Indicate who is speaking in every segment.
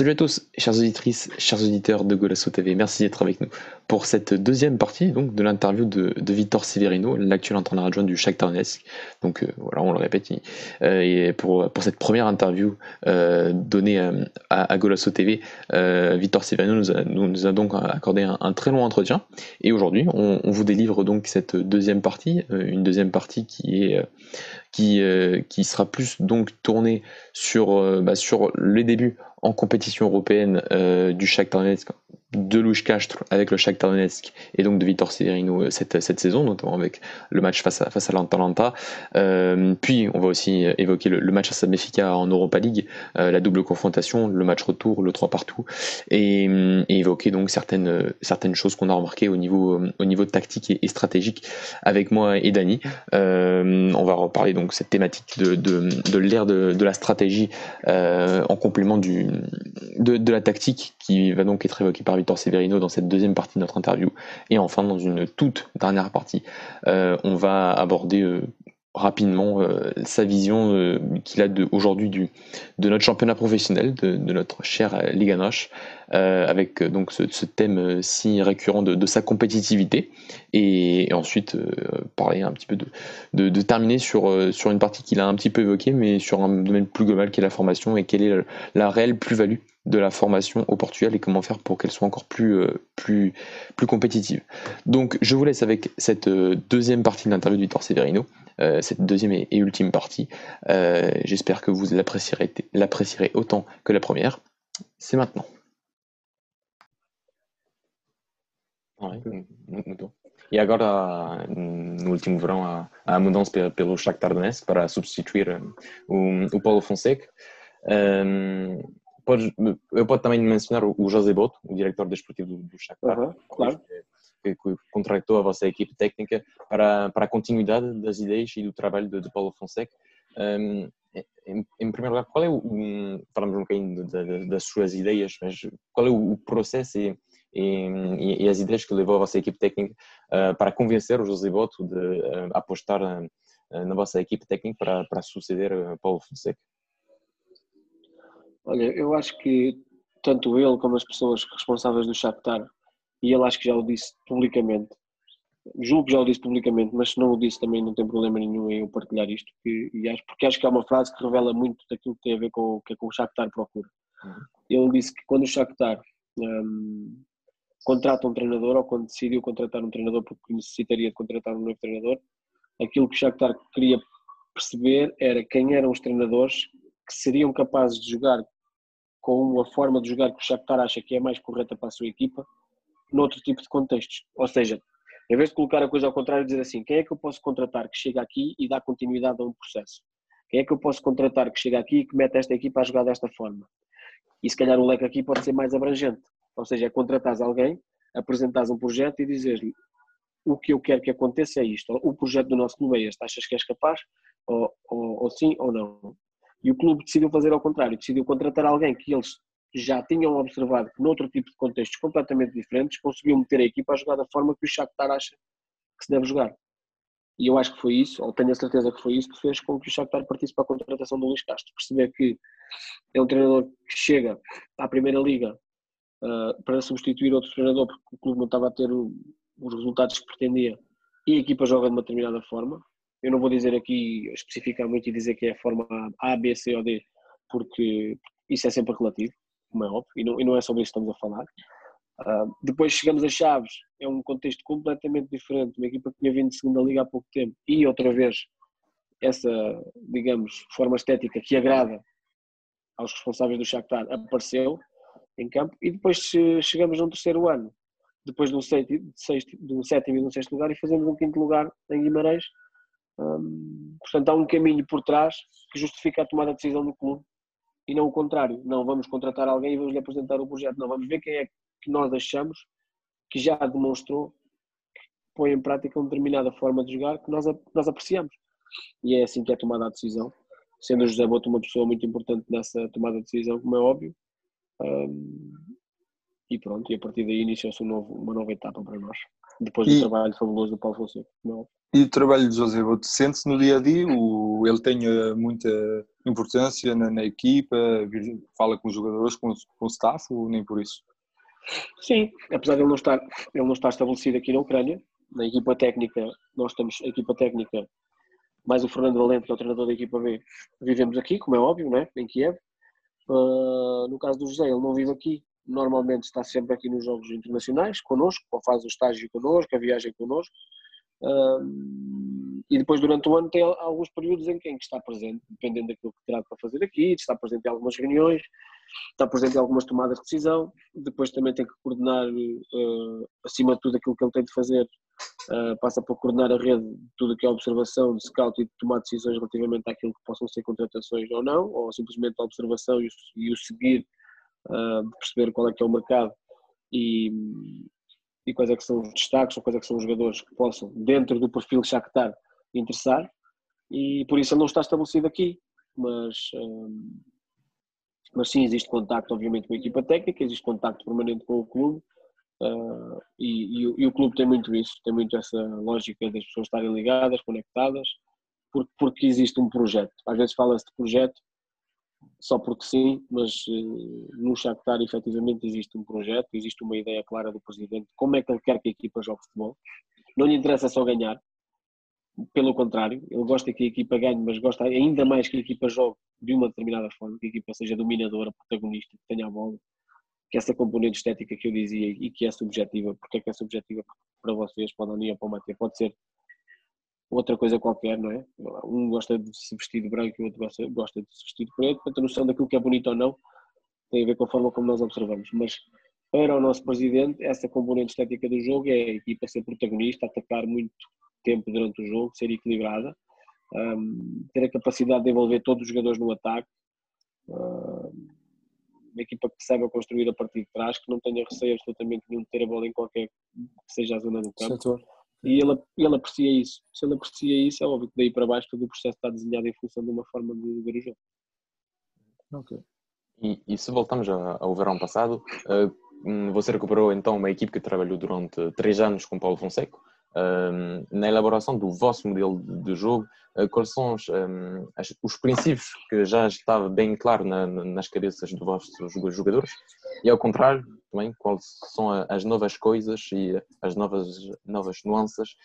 Speaker 1: Salut à tous, chères auditrices, chers auditeurs de Golasso TV, merci d'être avec nous pour cette deuxième partie donc, de l'interview de, de Victor Severino, l'actuel entraîneur adjoint du Shakhtar Donetsk. Donc euh, voilà, on le répète, euh, et pour, pour cette première interview euh, donnée à, à, Golasso TV, Victor Severino nous a, donc accordé un, très long entretien. Et aujourd'hui, on, on, vous délivre donc cette deuxième partie, une deuxième partie qui est qui, qui sera plus donc tournée sur, bah, sur les débuts en compétition européenne euh, du Shakhtar Donetsk de Louis Castres avec le Shakhtar Donetsk et donc de Vitor Severino euh, cette, cette saison, notamment avec le match face à, face à l'Atalanta. Euh, puis on va aussi évoquer le, match à Benfica en Europa League, euh, la double confrontation, le match retour, le 3 partout, et, et évoquer donc certaines, certaines choses qu'on a remarquées au niveau, au niveau tactique et, stratégique avec moi et Dani. Euh, on va reparler donc cette thématique de, de, de l'ère de, de, la stratégie euh, en complément du, de, de la tactique qui va donc être évoquée par Victor Severino dans cette deuxième partie de notre interview. Et enfin, dans une toute dernière partie, euh, on va aborder euh, rapidement euh, sa vision qu'il a aujourd'hui de notre championnat professionnel, de, notre chère Liga Noche, avec donc ce, thème si récurrent de, sa compétitivité, et, ensuite parler un petit peu de, de, terminer sur, sur une partie qu'il a un petit peu évoquée, mais sur un domaine plus global qui est la formation et quelle est la réelle plus-value de la formation au Portugal et comment faire pour qu'elle soit encore plus, euh, compétitive. Donc je vous laisse avec cette euh, deuxième partie de l'interview de Victor Severino, euh, cette deuxième et, ultime partie. J'espère que vous l'apprécierez, autant que la première. C'est maintenant.
Speaker 2: E agora, no último verão, há, a mudança pelo Shakhtar Donetsk para substituir o, o Paulo Fonseca. Um, podes, eu posso também mencionar o José Boto, o diretor desportivo do, Shakhtar,
Speaker 3: uhum, claro.
Speaker 2: que, que, contratou a vossa equipe técnica para, para a continuidade das ideias e do trabalho de, de Paulo Fonseca. Um, em, em, primeiro lugar, qual é o, um, falamos um bocadinho de, de, das suas ideias, mas qual é o, o processo e, e, e, as ideias que levou a vossa equipe técnica uh, para convencer o José Boto de uh, apostar uh, na vossa equipe técnica para, para suceder Paulo Fonseca?
Speaker 3: Olha, eu acho que tanto ele como as pessoas responsáveis do Shakhtar, e ele acho que já o disse publicamente, julgo que já o disse publicamente, mas se não o disse também não tem problema nenhum em eu partilhar isto, que, e acho, porque acho que é uma frase que revela muito daquilo que tem a ver com o que, é que o Shakhtar procura. Uhum. Ele disse que quando o Shakhtar um, contrata um treinador, ou quando decidiu contratar um treinador porque necessitaria de contratar um novo treinador, aquilo que o Shakhtar queria perceber era quem eram os treinadores que seriam capazes de jogar com uma forma de jogar que o Shakhtar acha que é mais correta para a sua equipa, noutro tipo de contextos. Ou seja, em vez de colocar a coisa ao contrário, dizer assim, quem é que eu posso contratar que chega aqui e dá continuidade a um processo? Quem é que eu posso contratar que chega aqui e que mete esta equipa a jogar desta forma? E se calhar o leque aqui pode ser mais abrangente. Ou seja, é contratares alguém, apresentares um projeto e dizeres-lhe o que eu quero que aconteça é isto. O projeto do nosso clube é este. Achas que és capaz? Ou, ou, ou sim ou não? E o clube decidiu fazer ao contrário, decidiu contratar alguém que eles já tinham observado que noutro tipo de contextos completamente diferentes conseguiu meter a equipa a jogar da forma que o Shakhtar acha que se deve jogar. E eu acho que foi isso, ou tenho a certeza que foi isso que fez com que o Shakhtar partisse para a contratação do Luís Castro. Perceber que é um treinador que chega à Primeira Liga uh, para substituir outro treinador porque o clube não estava a ter o, os resultados que pretendia e a equipa joga de uma determinada forma eu não vou dizer aqui especificamente e dizer que é a forma A, B, C ou D, porque isso é sempre relativo, como é óbvio, e não, e não é sobre isso que estamos a falar. Uh, depois chegamos a Chaves, é um contexto completamente diferente, uma equipa que tinha vindo de segunda liga há pouco tempo e outra vez essa, digamos, forma estética que agrada aos responsáveis do Shakhtar apareceu em campo e depois chegamos num terceiro ano, depois de um, sexto, de um sétimo e de um sexto lugar e fazemos um quinto lugar em Guimarães Hum, portanto, há um caminho por trás que justifica a tomada de decisão do clube e não o contrário. Não vamos contratar alguém e vamos lhe apresentar o projeto. Não, vamos ver quem é que nós achamos que já demonstrou que põe em prática uma determinada forma de jogar que nós, nós apreciamos. E é assim que é tomada a decisão. Sendo o José Boto uma pessoa muito importante nessa tomada de decisão, como é óbvio. E pronto, e a partir daí iniciou-se um uma nova etapa para nós. Depois do trabalho fabuloso do Paulo Fonseca, como é óbvio.
Speaker 4: E o trabalho de José Boto sente-se no dia a dia? O, ele tem eh, muita importância na, na, equipa? Fala com os jogadores, com, com o staff ou nem por isso?
Speaker 3: Sim, apesar de ele não estar, ele não estar estabelecido aqui na Ucrânia, na equipa técnica, nós temos a equipa técnica, mais o Fernando Valente, que é o treinador da equipa B, vivemos aqui, como é óbvio, né? em Kiev. Uh, no caso do José, ele não vive aqui, normalmente está sempre aqui nos jogos internacionais, connosco, ou faz o estágio connosco, a viagem connosco. E depois durante o ano tem alguns períodos em que, em que está presente, dependendo daquilo que terá para fazer aqui, está presente em algumas reuniões, está presente em algumas tomadas de decisão, depois também tem que coordenar, uh, acima de tudo, aquilo que ele tem de fazer, uh, passa por coordenar a rede de tudo o que é observação, de scout e de tomar decisões relativamente àquilo que possam ser contratações ou não, ou simplesmente a observação e o, e o seguir, uh, perceber qual é que é o mercado e, e quais é que são os destaques ou quais é que são os jogadores que possam, dentro do perfil Shakhtar, interessar, e por isso ele não está estabelecido aqui, mas mas sim, existe contacto, obviamente, com a equipa técnica, existe contacto permanente com o clube uh, e, e, e, o clube tem muito isso, tem muito essa lógica das pessoas estarem ligadas, conectadas, porque, porque existe um projeto. Às vezes fala-se de projeto só porque sim, mas uh, no Shakhtar efetivamente existe um projeto, existe uma ideia clara do presidente, como é que ele quer que a equipa jogue futebol. Não lhe interessa só ganhar, pelo contrário, ele gosta que a equipa ganhe, mas gosta ainda mais que a equipa jogue de uma determinada forma, que a equipa seja dominadora, protagonista, que tenha a bola, que essa componente estética que eu dizia e que é subjetiva, porque é que é subjetiva para vocês, para a Dani ou para o Matheus, pode ser outra coisa qualquer, não é? Um gosta de se vestir de branco e o outro gosta, gosta de se vestir de preto, para ter noção daquilo que é bonito ou não, tem a ver com a forma como nós observamos, mas para o nosso presidente, essa componente estética do jogo é a equipa ser protagonista, atacar muito tempo durante o jogo, ser equilibrada, um, ter a capacidade de envolver todos os jogadores no ataque, uma equipa que saiba construir a partir de trás, que não tenha receio absolutamente nenhum de ter a bola em qualquer que seja a zona do campo. Setor. E ele, ele aprecia isso. Se ele aprecia isso, é óbvio que daí para baixo todo o processo está desenhado em função de uma forma de ver o jogo.
Speaker 2: Ok. E, e se voltamos ao verão passado, uh, você recuperou então uma equipe que trabalhou durante três anos com Paulo Fonseca na elaboração do vosso modelo de jogo, uh, quais são os, os, princípios que já estava bem claro na, nas cabeças dos vossos jogadores e ao contrário também quais são as novas coisas e as novas novas nuances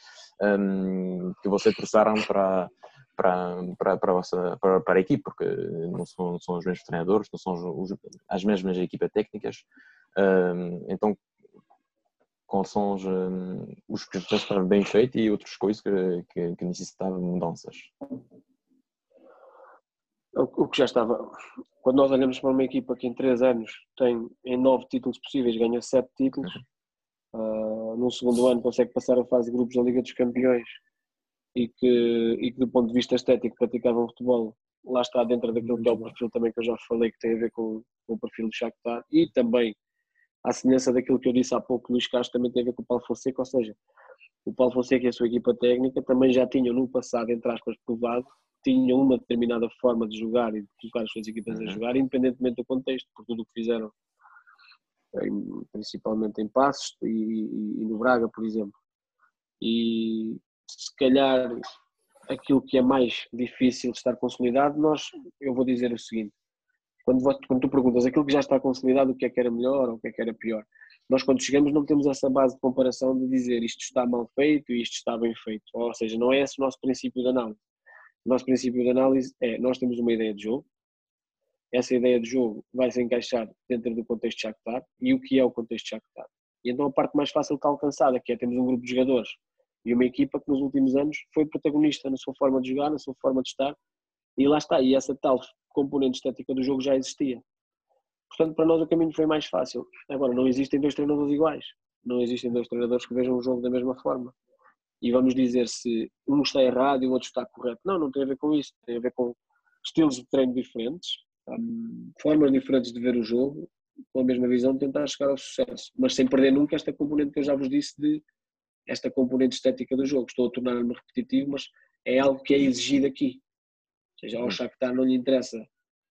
Speaker 2: que vocês trouxeram para para, para, para, a vossa, para, para a equipe, porque não são, não são os mesmos treinadores, não são os, as mesmas equipas técnicas. Então, quais são os, um, os que já estavam bem feitos e outras coisas que, que, que necessitavam mudanças?
Speaker 3: O que já estava. Quando nós olhamos para uma equipa que em três anos tem em nove títulos possíveis, ganha sete títulos, uhum. uh, no segundo ano consegue passar a fase de grupos da Liga dos Campeões e que, e que do ponto de vista estético praticavam futebol, lá está dentro daquilo que é o perfil também que eu já falei, que tem a ver com, com o perfil do Shakhtar e também à semelhança daquilo que eu disse há pouco, Luís Castro também tem a ver com o Paulo Fonseca, ou seja, o Paulo Fonseca e a sua equipa técnica também já tinham no passado, entre aspas, provado, tinham uma determinada forma de jogar e de colocar as suas equipas uhum. a jogar, independentemente do contexto, por tudo o que fizeram, principalmente em Passos e, e, e no Braga, por exemplo. E se calhar aquilo que é mais difícil de estar consolidado, nós, eu vou dizer o seguinte, quando, quando tu perguntas aquilo que já está consolidado, o que é que era melhor ou o que é que era pior, nós quando chegamos não temos essa base de comparação de dizer isto está mal feito e isto está bem feito. Ou seja, não é esse o nosso princípio de análise. O nosso princípio de análise é nós temos uma ideia de jogo, essa ideia de jogo vai se encaixar dentro do contexto de Shakhtar e o que é o contexto de Shakhtar. E então a parte mais fácil de alcançada, que é temos um grupo de jogadores e uma equipa que nos últimos anos foi protagonista na sua forma de jogar, na sua forma de estar, e lá está, e essa tal componente estética do jogo já existia. Portanto, para nós o caminho foi mais fácil. Agora, não existem dois treinadores iguais. Não existem dois treinadores que vejam o jogo da mesma forma. E vamos dizer se um está errado e o outro está correto. Não, não tem a ver com isso. Tem a ver com estilos de treino diferentes, hum, formas diferentes de ver o jogo, com a mesma visão de tentar chegar ao sucesso. Mas sem perder nunca esta componente que eu já vos disse de esta componente estética do jogo. Estou a tornar-me repetitivo, mas é algo que é exigido aqui seja, ao Shakhtar não lhe interessa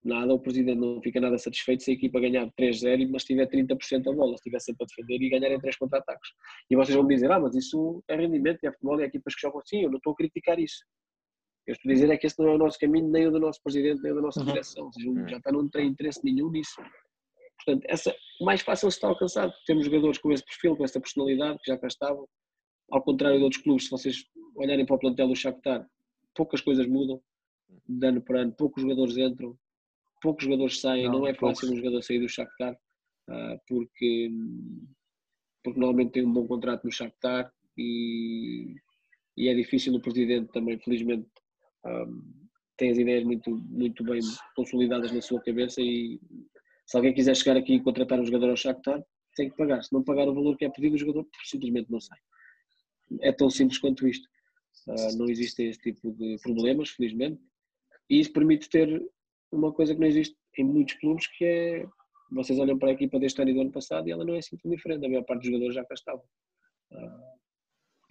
Speaker 3: nada, o presidente não fica nada satisfeito se a equipa ganhar 3-0, mas tiver 30% a bola, se estiver sempre a defender e ganhar em 3 contra-ataques. E vocês vão me dizer, ah, mas isso é rendimento, é futebol, é equipas que jogam assim, eu não estou a criticar isso. Eu estou a dizer é que esse não é o nosso caminho, nem o do nosso presidente, nem o da nossa uhum. direção. Seja, uhum. já está, não tem interesse nenhum nisso. Portanto, essa, mais fácil se está alcançado. Temos jogadores com esse perfil, com essa personalidade, que já cá estavam. Ao contrário de outros clubes, se vocês olharem para o plantel do Shakhtar, poucas coisas mudam, de ano para ano, poucos jogadores entram, poucos jogadores saem, não, não é fácil um jogador sair do Shakhtar, uh, porque, porque normalmente tem um bom contrato no Shakhtar e, e é difícil o presidente também, felizmente, um, tem as ideias muito, muito bem consolidadas na sua cabeça e se alguém quiser chegar aqui e contratar um jogador ao Shakhtar, tem que pagar. Se não pagar o valor que é pedido, o jogador simplesmente não sai. É tão simples quanto isto. Uh, não existem esse tipo de problemas, felizmente. E isso permite ter uma coisa que não existe em muitos clubes, que é vocês olham para a equipa deste ano e do ano passado e ela não é assim tão diferente. A maior parte dos jogadores já cá estavam. Uh,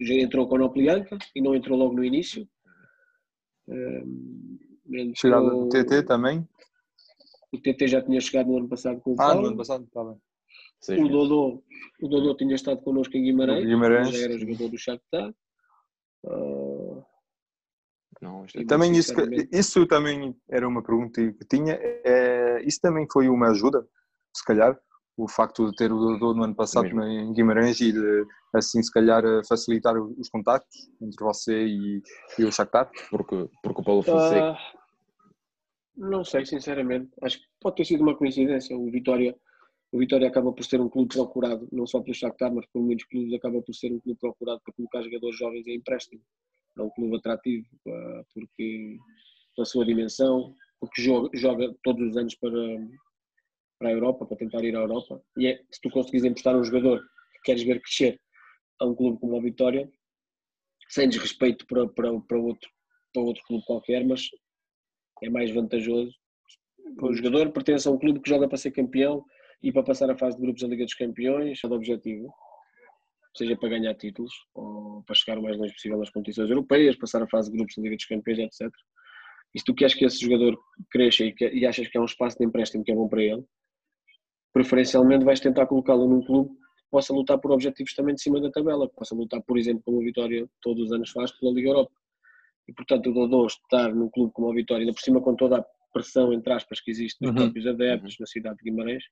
Speaker 3: já entrou com o Noplianca e não entrou logo no início.
Speaker 4: Uh, entrou... o TT também?
Speaker 3: O TT já tinha chegado no ano passado com o
Speaker 4: Paulo. Ah, no ano passado, está bem.
Speaker 3: O Dodô, o Dodô tinha estado connosco em Guimarães, Guimarães. já era jogador do Shakhtar. Uh,
Speaker 4: não, também isso, isso também era uma pergunta que tinha. É, isso também foi uma ajuda, se calhar, o facto de ter o Dodô no ano passado Mesmo. em Guimarães e de, assim, se calhar, facilitar os contactos entre você e, e o Shakhtar?
Speaker 2: Porque, porque o Paulo Fonseca... Uh,
Speaker 3: não sei, sinceramente. Acho que pode ter sido uma coincidência. O Vitória, o Vitória acaba por ser um clube procurado, não só pelo Shakhtar, mas por muitos clubes acaba por ser um clube procurado para colocar jogadores jovens em empréstimo. É um clube atrativo porque pela sua dimensão, porque joga, joga todos os anos para, para a Europa, para tentar ir à Europa. E é, se tu conseguires emprestar um jogador que queres ver crescer a um clube como a Vitória, sem desrespeito para, para, para, outro, para outro clube qualquer, mas é mais vantajoso. O jogador pertence a um clube que joga para ser campeão e para passar a fase de grupos da Liga dos Campeões, é o objetivo, seja para ganhar títulos ou para chegar o mais longe possível nas competições europeias, passar a fase de grupos da Liga dos Campeões, etc. E se tu queres que esse jogador cresça e, que, e achas que é um espaço de empréstimo que é bom para ele, preferencialmente vais tentar colocá-lo num clube que possa lutar por objetivos também de cima da tabela, que possa lutar, por exemplo, como a Vitória todos os anos faz pela Liga Europa e portanto o Dodô estar num clube como a Vitória, ainda por cima com toda a pressão, entre aspas, que existe dos uhum. próprios adeptos uhum. na cidade de Guimarães,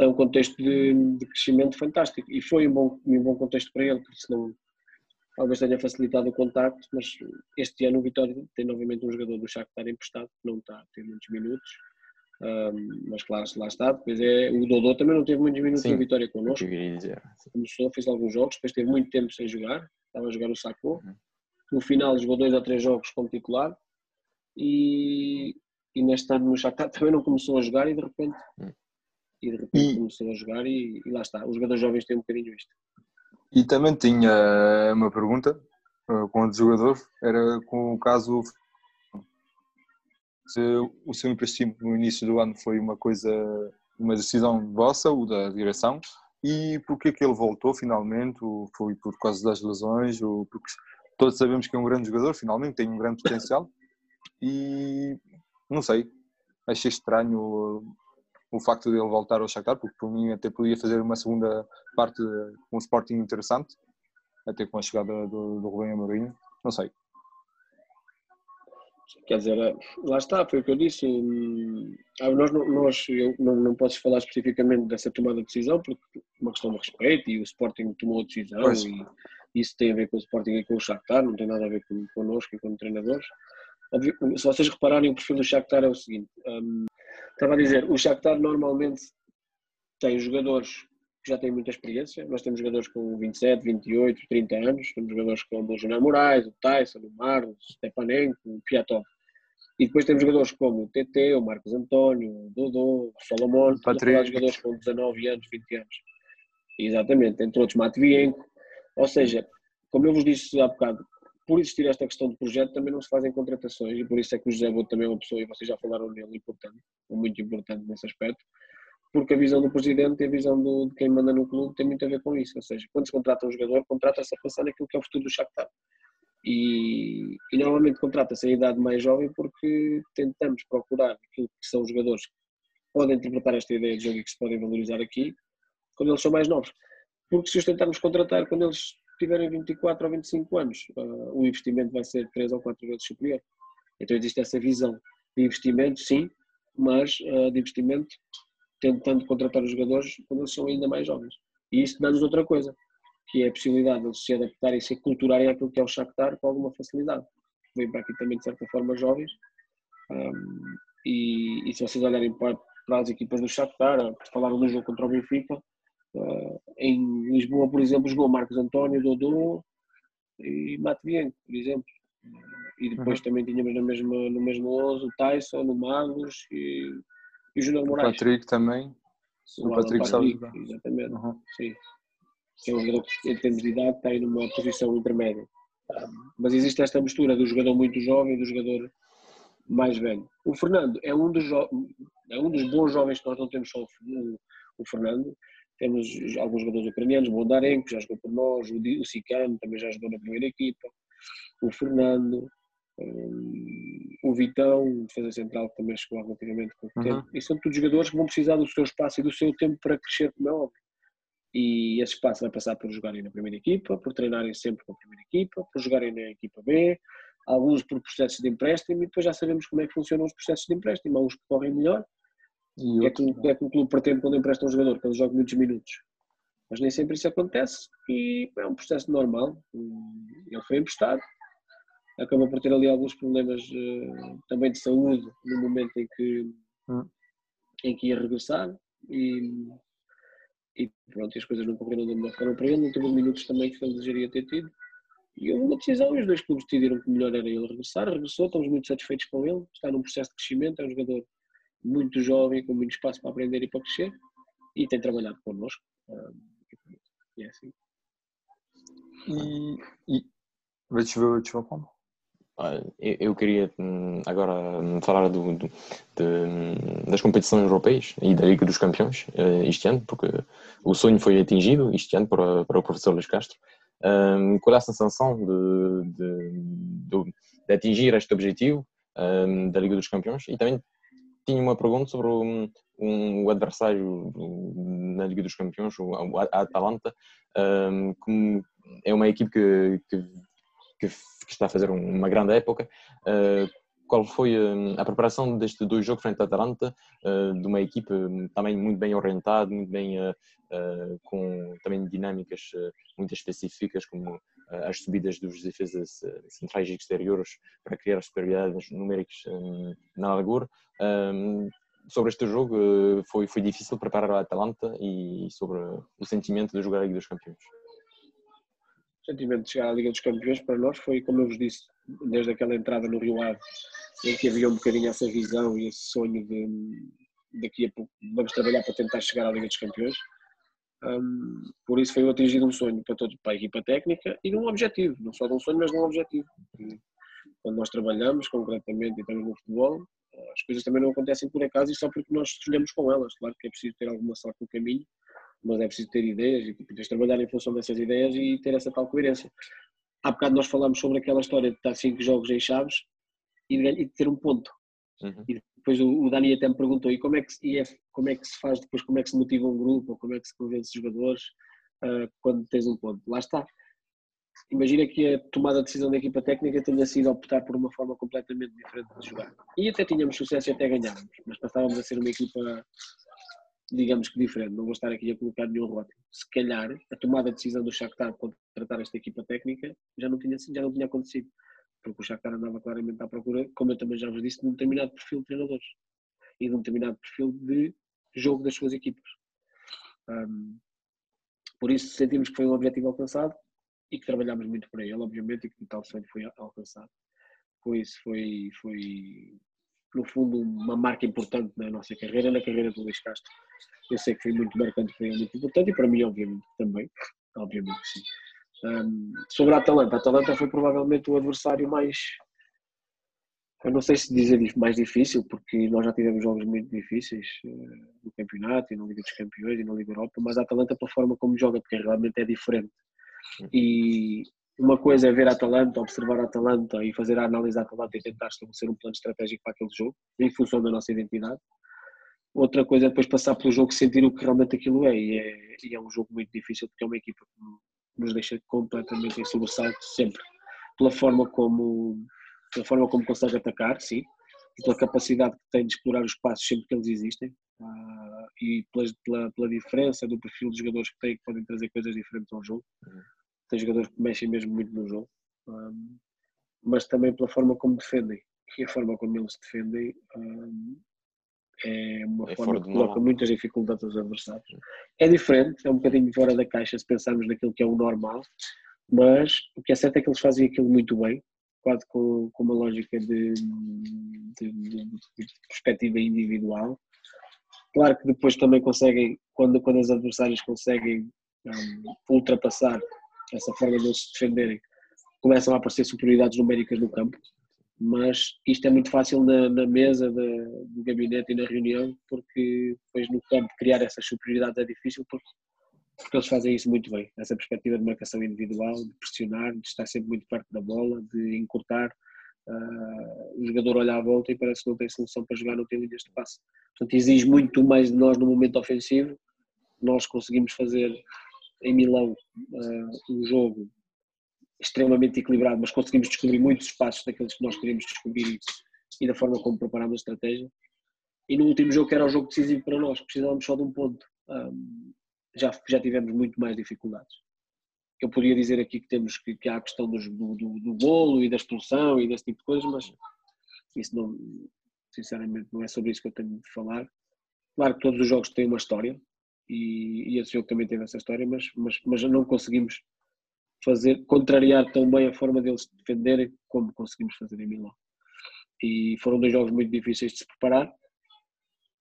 Speaker 3: é um contexto de, de, crescimento fantástico. E foi um bom, um bom contexto para ele, porque senão talvez tenha facilitado o contacto, mas este ano o Vitória tem novamente um jogador do Shakhtar emprestado, que não está a ter muitos minutos, um, mas claro, lá está, depois é, o Dodô também não teve muitos minutos Sim, na Vitória connosco, começou, fez alguns jogos, depois teve muito tempo sem jogar, estava a jogar o Sacco, uhum. No final jogou dois ou três jogos como titular. E, e neste ano no Shakhtar também não começou a jogar e de repente, hum. E de repente e, começou a jogar e, e, lá está. Os jogadores jovens têm um bocadinho isto.
Speaker 4: E também tinha uma pergunta uh, com o jogador, era com o caso se o seu empréstimo no início do ano foi uma coisa, uma decisão vossa ou da direção e porquê que ele voltou finalmente? Foi por causa das lesões ou porque todos sabemos que é um grande jogador, finalmente tem um grande potencial e não sei, achei estranho o, facto de ele voltar ao Shakhtar, porque por mim até podia fazer uma segunda parte com um Sporting interessante, até com a chegada do, do Rubem Amorim, não sei.
Speaker 3: Quer dizer, lá está, foi o que eu disse. Ah, nós, nós eu não, não posso falar especificamente dessa tomada de decisão, porque é uma questão de respeito e o Sporting tomou a decisão pois. e isso tem a ver com o Sporting e com o Shakhtar, não tem nada a ver com, connosco e com treinadores. Se vocês repararem, o perfil do Shakhtar é o seguinte: um, estava a dizer, o Shakhtar normalmente tem jogadores que já têm muita experiência. Nós temos jogadores com 27, 28, 30 anos. Temos jogadores como o Júnior Moraes, o Tyson, o Marlos, o Stepanenko, o Piatov. E depois temos jogadores como o TT, o Marcos António, o Dodô, o Solomon, jogadores com 19 anos, 20 anos. Exatamente, entre outros Matvienko. Ou seja, como eu vos disse há bocado, por existir esta questão de projeto também não se fazem contratações e por isso é que o José Boto também é uma pessoa, e vocês já falaram nele, importante, muito importante nesse aspecto, porque a visão do presidente e a visão do, de quem manda no clube tem muito a ver com isso, ou seja, quando se contrata um jogador, contrata-se a pensar naquilo que é o futuro do Shakhtar. E, e normalmente contrata-se a idade mais jovem porque tentamos procurar aquilo que são os jogadores que podem interpretar esta ideia de jogo e que se podem valorizar aqui quando eles são mais novos. Porque se os tentarmos contratar quando eles tiverem 24 ou 25 anos, uh, o investimento vai ser 3 ou 4 vezes superior. Então existe essa visão de investimento, sim, mas uh, de investimento tentando contratar os jogadores quando eles são ainda mais jovens. E isso dá-nos outra coisa, que é a possibilidade de eles se adaptarem e se aculturarem àquilo que é o Shakhtar com alguma facilidade. Vêm para aqui também, de certa forma, jovens. Um, e, e, se vocês olharem para, para as equipas do Shakhtar, falaram do jogo contra o Benfica, uh, em Lisboa, por exemplo, jogou Marcos António, Dodô e Matvienko, por exemplo. E depois uhum. também tínhamos no mesmo, no mesmo 11 o Tyson, o Magos e, e o Júnior Moraes.
Speaker 4: O Patrick também.
Speaker 3: O, o Patrick, Patrick Exatamente, uhum. sim. Que é um jogador que, em termos de idade, está aí numa posição intermédia. Mas existe esta mistura do jogador muito jovem e do jogador mais velho. O Fernando é um dos, é um dos bons jovens que nós não temos só o, o Fernando, temos alguns jogadores ucranianos, o Bondarenko já jogou por nós, o, o Sicano também já jogou na primeira equipa, o Fernando, um, o Vitão, defesa central, que também chegou relativamente pouco uhum. tempo. E são todos jogadores que vão precisar do seu espaço e do seu tempo para crescer, como é óbvio. E esse espaço vai passar por jogarem na primeira equipa, por treinarem sempre com a primeira equipa, por jogarem na equipa B, alguns por processos de empréstimo e depois já sabemos como é que funcionam os processos de empréstimo. Há uns que correm melhor, e é, que, é que o clube pretende quando empresta um jogador, que ele jogue muitos minutos. Mas nem sempre isso acontece e é um processo normal. Ele foi emprestado, acabou por ter ali alguns problemas uh, também de saúde no momento em que, hum. em que ia regressar e, e pronto, as coisas não correram da melhor forma para ele, não teve os minutos também que ele desejaria ter tido. E houve uma decisão e os dois clubes decidiram que o melhor era ele regressar, regressou, estamos muito satisfeitos com ele, está num processo de crescimento, é um jogador muito jovem, com muito espaço para aprender e para crescer e tem trabalhado connosco. e é assim.
Speaker 4: E, e... Deixa eu ver, deixa eu ver como.
Speaker 1: Eu queria hum, agora hum, falar do, do, de, hum, das competições europeias e da Liga dos Campeões eh, este ano, porque o sonho foi atingido este ano para, para o professor Luís Castro. Qual é a sensação de, de, de atingir este objetivo da Liga dos Campeões? E também tinha uma pergunta sobre um, um, o adversário na Liga dos Campeões, a Atalanta, que é uma equipe que, que, que está a fazer uma grande época. Uh, qual foi a, preparação destes dois jogos frente à Atalanta, uh, de uma equipe também muito bem orientada, muito bem uh, com também dinâmicas muito específicas, como as subidas dos defesas centrais e exteriores para criar superioridades numéricas na largura. sobre este jogo, foi, foi difícil preparar a Atalanta e sobre o sentimento de jogar a Liga dos Campeões
Speaker 3: sentimento de chegar à Liga dos Campeões para nós foi, como eu vos disse, desde aquela entrada no Rio Ave, em que havia um bocadinho essa visão e esse sonho de daqui a pouco vamos trabalhar para tentar chegar à Liga dos Campeões. Um, por isso foi atingir um sonho para todos, para a equipa técnica e num objetivo, não só de um sonho, mas de um objetivo. quando nós trabalhamos concretamente e estamos no futebol, as coisas também não acontecem por acaso e só porque nós escolhemos com elas. Claro que é preciso ter alguma sorte no caminho, mas é preciso ter ideias e tipo, tens de trabalhar em função dessas ideias e ter essa tal coerência. Há bocado nós falámos sobre aquela história de estar cinco jogos em chaves e e de ter um ponto. Uhum. E depois o, Dani até me perguntou e como, é que, e é, como é que se faz depois, como é que se motiva um grupo ou como é que se convence os jogadores uh, quando tens um ponto. Lá está. Imagina que a tomada de decisão da equipa técnica tenha sido optar por uma forma completamente diferente de jogar. E até tínhamos sucesso e até ganhávamos, mas passávamos a ser uma equipa digamos que diferente, não vou estar aqui a colocar nenhum rótulo. Se calhar a tomada de decisão do Shakhtar para tratar esta equipa técnica já não tinha, já não tinha acontecido, porque o Shakhtar andava claramente à procura, como eu também já vos disse, de um determinado perfil de treinadores e de um determinado perfil de jogo das suas equipas. Um, por isso sentimos que foi um objetivo alcançado e que trabalhámos muito para ele, obviamente, e que tal sonho foi alcançado. Por isso foi, foi no fundo, uma marca importante na nossa carreira, na carreira do Luís Castro. Eu sei que foi muito marcante, foi muito importante e para mim, obviamente, também. Obviamente sim. Um, sobre a Atalanta, a Atalanta foi provavelmente o adversário mais. Eu não sei se dizer mais difícil, porque nós já tivemos jogos muito difíceis uh, no campeonato e na Liga dos Campeões e na Liga Europa, mas a Atalanta, pela forma como joga, porque realmente é diferente. E, uma coisa é ver a Atalanta, observar a Atalanta e fazer a análise da Atalanta e tentar estabelecer um plano estratégico para aquele jogo, em função da nossa identidade. Outra coisa é depois passar pelo jogo e sentir o que realmente aquilo é. E, é. e é um jogo muito difícil porque é uma equipa que nos deixa completamente em sobressalto sempre. Pela forma como, pela forma como consegue atacar, sim, e pela capacidade que tem de explorar os espaços sempre que eles existem. Uh, e pela, pela, pela, diferença do perfil dos jogadores que têm, que podem trazer coisas diferentes ao jogo. Uhum. Tem jogadores que mexem mesmo muito no jogo, um, mas também pela forma como defendem. E a forma como eles defendem um, é uma é forma que coloca muitas dificuldades aos adversários. É diferente, é um bocadinho fora da caixa se pensarmos naquilo que é o normal, mas o que é certo é que eles fazem aquilo muito bem, quase com, com uma lógica de, de, de, de, perspectiva individual. Claro que depois também conseguem, quando, quando os adversários conseguem um, ultrapassar essa forma de eles se defenderem, começam a aparecer superioridades numéricas no campo mas isto é muito fácil na, na mesa do gabinete e na reunião, porque depois no campo criar essas superioridades é difícil, porque, porque eles fazem isso muito bem. Essa perspectiva de marcação individual, de pressionar, de estar sempre muito perto da bola, de encurtar. Uh, o jogador olha à volta e parece que não tem solução para jogar, não tem linhas de passe. Portanto, exige muito mais de nós no momento ofensivo. Nós conseguimos fazer em Milão uh, um jogo extremamente equilibrado, mas conseguimos descobrir muitos espaços daqueles que nós queríamos descobrir e da forma como preparámos a estratégia. E no último jogo, que era o jogo decisivo para nós, precisávamos só de um ponto, um, já, já tivemos muito mais dificuldades. Eu poderia dizer aqui que temos que, que há a questão do, do, do bolo e da expulsão e desse tipo de coisas, mas isso não, sinceramente, não é sobre isso que eu tenho de falar. Claro que todos os jogos têm uma história e, e esse jogo também teve essa história, mas, mas, mas não conseguimos fazer, contrariar tão bem a forma deles defenderem como conseguimos fazer em Milão. E foram dois jogos muito difíceis de se preparar.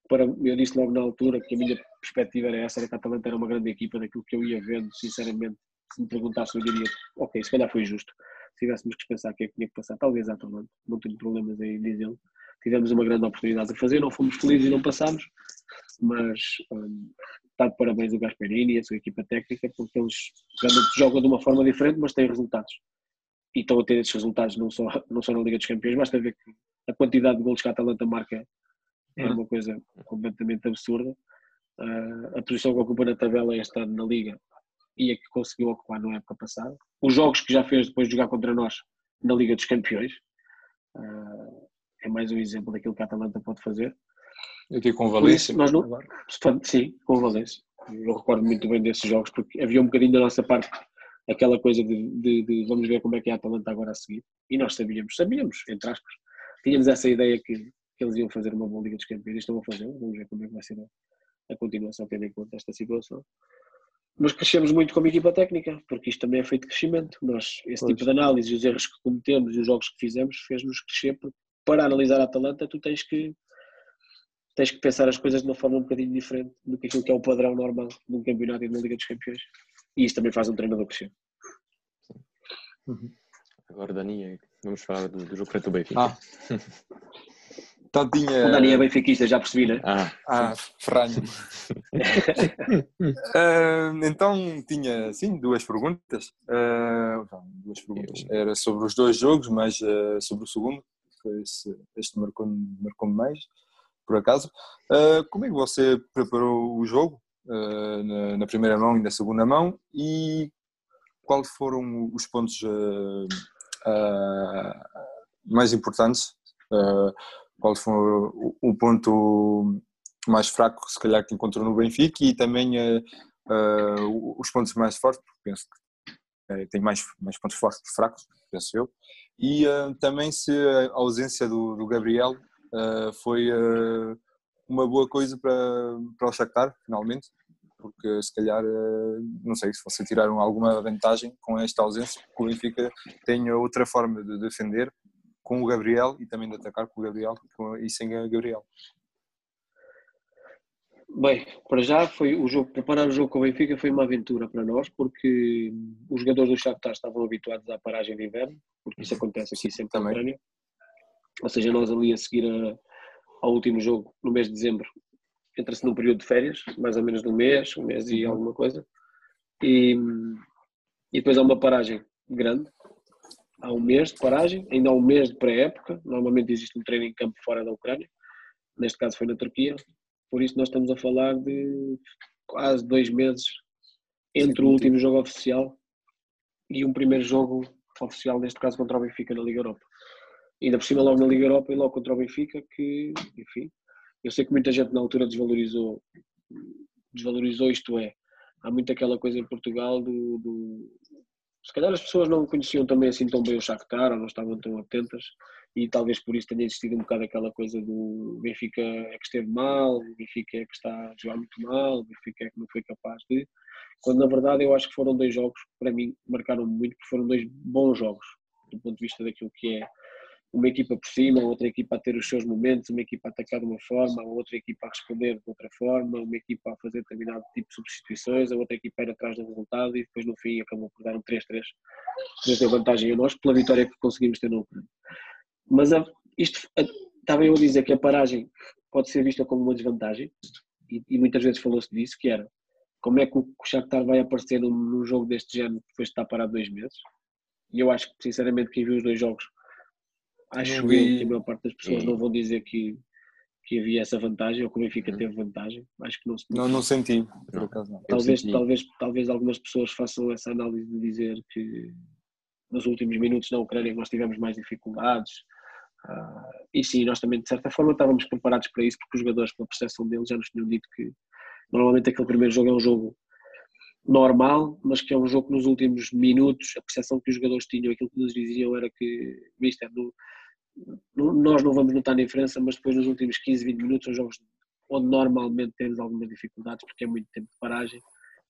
Speaker 3: Para, eu disse logo na altura que a minha perspectiva era essa, era que a Atalanta era uma grande equipa daquilo que eu ia vendo, sinceramente, se me perguntasse eu diria, ok, se calhar foi justo. Se tivéssemos que pensar quem é que tinha que passar, talvez a Atalanta, não tenho problemas em dizê-lo. Tivemos uma grande oportunidade de fazer, não fomos felizes e não passámos, mas um, está de parabéns o Gasperini e a sua equipa técnica, porque eles jogam de uma forma diferente, mas têm resultados. E estão a ter esses resultados não só, não só na Liga dos Campeões, basta ver que a quantidade de gols que a Atalanta marca é uma coisa completamente absurda. Uh, a posição que ocupa na tabela é estar na Liga e a que conseguiu ocupar na época passada. Os jogos que já fez depois de jogar contra nós na Liga dos Campeões uh, é mais um exemplo daquilo que a Atalanta pode fazer.
Speaker 4: Aqui com o Valência.
Speaker 3: Nós não, sim, com o Valência. Eu recordo muito bem desses jogos, porque havia um bocadinho da nossa parte aquela coisa de, de, de, vamos ver como é que é a Atalanta agora a seguir. E nós sabíamos, sabíamos, entre aspas, tínhamos essa ideia que eles iam fazer uma boa Liga dos Campeões e estão a fazer. Vamos ver como é que vai ser a, a continuação, tendo em conta esta situação. Mas crescemos muito como equipa técnica, porque isto também é feito de crescimento. Nós, esse pois. tipo de análise, os erros que cometemos e os jogos que fizemos, fez-nos crescer, porque para analisar a Atalanta tu tens que tens que pensar as coisas de uma forma um bocadinho diferente do que aquilo que é o padrão normal num campeonato e numa Liga dos Campeões. E isso também faz um treinador crescer.
Speaker 2: Uhum. Agora, Dani, vamos falar do, do jogo frente ao Benfica.
Speaker 4: Ah. Então tinha...
Speaker 3: O Dani é benfiquista, já percebi, né?
Speaker 4: Ah, ah ferranho. uh, então tinha, sim, duas perguntas. Uh, duas perguntas. Era sobre os dois jogos, mas uh, sobre o segundo, foi esse, este marcou-me marcou mais por acaso. Uh, como é que você preparou o jogo uh, na, na, primeira mão e na segunda mão e quais foram os pontos uh, mais importantes? Qual foi o, ponto mais fraco, se calhar, que encontrou no Benfica e também os pontos mais fortes, porque penso que tem mais, mais pontos fortes fracos, penso eu. E também se a ausência do, do Gabriel uh, foi uh, uma boa coisa para, para o Shakhtar, finalmente, porque se calhar, uh, não sei, se você tiraram alguma vantagem com esta ausência, porque o Benfica tem outra forma de defender com o Gabriel e também de atacar com o Gabriel e sem o Gabriel.
Speaker 3: Bem, para já foi o jogo, preparar o jogo com o Benfica foi uma aventura para nós, porque os jogadores do Shakhtar estavam habituados à paragem de inverno, porque isso acontece aqui sempre também. Ou seja, nós ali a seguir a, ao último jogo, no mês de dezembro, entra-se num período de férias, mais ou menos de um mês, um mês e uhum. alguma coisa, e, e depois há uma paragem grande. Há um mês de paragem, ainda há um mês de pré-época. Normalmente existe um treino em campo fora da Ucrânia, neste caso foi na Turquia. Por isso, nós estamos a falar de quase dois meses entre o último jogo oficial e um primeiro jogo oficial, neste caso contra o Benfica na Liga Europa. E ainda por cima, logo na Liga Europa e logo contra o Benfica, que, enfim, eu sei que muita gente na altura desvalorizou, desvalorizou isto é, há muito aquela coisa em Portugal do, do, se calhar as pessoas não conheciam também assim tão bem o Shakhtar ou não estavam tão atentas e talvez por isso tenha existido um bocado aquela coisa do Benfica é que esteve mal, Benfica é que está a jogar muito mal, Benfica é que não foi capaz de quando na verdade eu acho que foram dois jogos que para mim marcaram muito porque foram dois bons jogos do ponto de vista daquilo que é uma equipa por cima, outra equipa a ter os seus momentos, uma equipa a atacar de uma forma, outra equipa a responder de outra forma, uma equipa a fazer determinado tipo de substituições, a outra equipa a ir atrás do resultado e depois no fim acabou por dar um 3-3, nos deu vantagem a nós pela vitória que conseguimos ter no Ucrânia. Mas a, isto, a, estava eu a dizer que a paragem pode ser vista como uma desvantagem e, e muitas vezes falou-se disso, que era como é que o Shakhtar vai aparecer num, num jogo deste género depois de estar parado dois meses? E eu acho que, sinceramente, quem viu os dois jogos Acho vi... que a maior parte das pessoas não vão dizer que, que havia essa vantagem ou que o Benfica uhum. teve vantagem. Acho que não se.
Speaker 4: Não, não senti, por acaso não.
Speaker 3: Talvez, senti. talvez, talvez algumas pessoas façam essa análise de dizer que nos últimos minutos na Ucrânia nós tivemos mais dificuldades. Uh, e sim, nós também de certa forma estávamos preparados para isso, porque os jogadores, pela percepção deles, já nos tinham dito que normalmente aquele primeiro jogo é um jogo normal, mas que é um jogo que nos últimos minutos a percepção que os jogadores tinham, aquilo que nos diziam era que, Mister, no, nós não vamos notar diferença, mas depois nos últimos 15, 20 minutos são jogos onde normalmente temos algumas dificuldades porque é muito tempo de paragem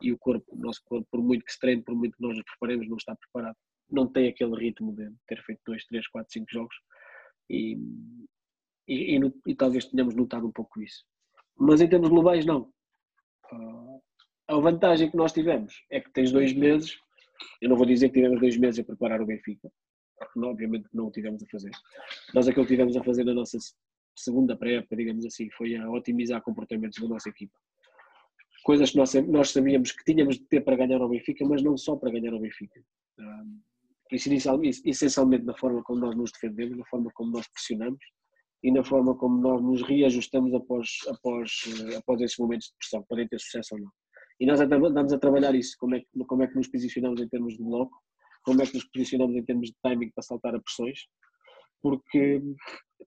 Speaker 3: e o corpo, o nosso corpo, por muito que se treine, por muito que nós nos preparemos, não está preparado. Não tem aquele ritmo de ter feito 2, 3, 4, 5 jogos e, e, e, e, talvez tenhamos notado um pouco isso. Mas em termos globais, não. Uh, a vantagem que nós tivemos é que tens dois meses, eu não vou dizer que tivemos dois meses a preparar o Benfica, porque obviamente não o tivemos a fazer. Nós aquilo que tivemos a fazer na nossa segunda pré-época, digamos assim, foi a otimizar comportamentos da nossa equipa. Coisas que nós, nós sabíamos que tínhamos de ter para ganhar ao Benfica, mas não só para ganhar ao Benfica. Um, essencialmente na forma como nós nos defendemos, na forma como nós pressionamos e na forma como nós nos reajustamos após, após, após esses momentos de pressão, podem ter sucesso ou não. E nós andamos a trabalhar isso, como é, que, como é que nos posicionamos em termos de bloco, como é que nos posicionamos em termos de timing para saltar a pressões, porque,